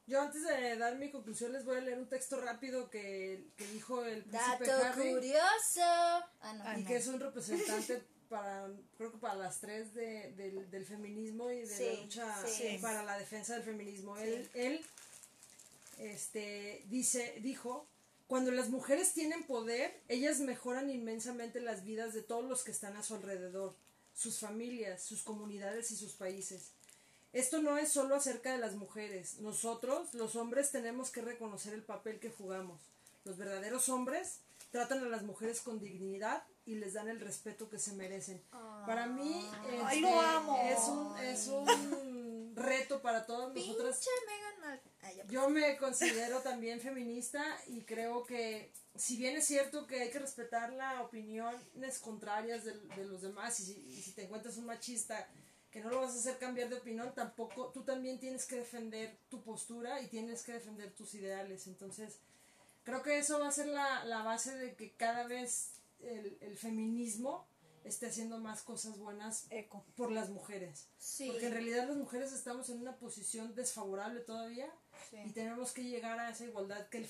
Yo antes de dar mi conclusión les voy a leer un texto rápido que, que dijo el príncipe Dato Harry curioso. Ah, no. Y no. que es un representante para creo que para las tres de, del, del feminismo y de la lucha sí. para la defensa del feminismo. Sí. Él, él este, dice, dijo, cuando las mujeres tienen poder, ellas mejoran inmensamente las vidas de todos los que están a su alrededor, sus familias, sus comunidades y sus países. Esto no es solo acerca de las mujeres. Nosotros, los hombres, tenemos que reconocer el papel que jugamos. Los verdaderos hombres tratan a las mujeres con dignidad y les dan el respeto que se merecen. Para mí Ay, este, lo amo. es un es un reto para todas nosotras. Pinche Markle. Ah, ya. Yo me considero también feminista y creo que si bien es cierto que hay que respetar las opiniones contrarias de, de los demás y si, y si te encuentras un machista que no lo vas a hacer cambiar de opinión, tampoco tú también tienes que defender tu postura y tienes que defender tus ideales. Entonces, creo que eso va a ser la, la base de que cada vez el, el feminismo esté haciendo más cosas buenas Eco. por las mujeres. Sí. Porque en realidad las mujeres estamos en una posición desfavorable todavía Sí. y tenemos que llegar a esa igualdad que el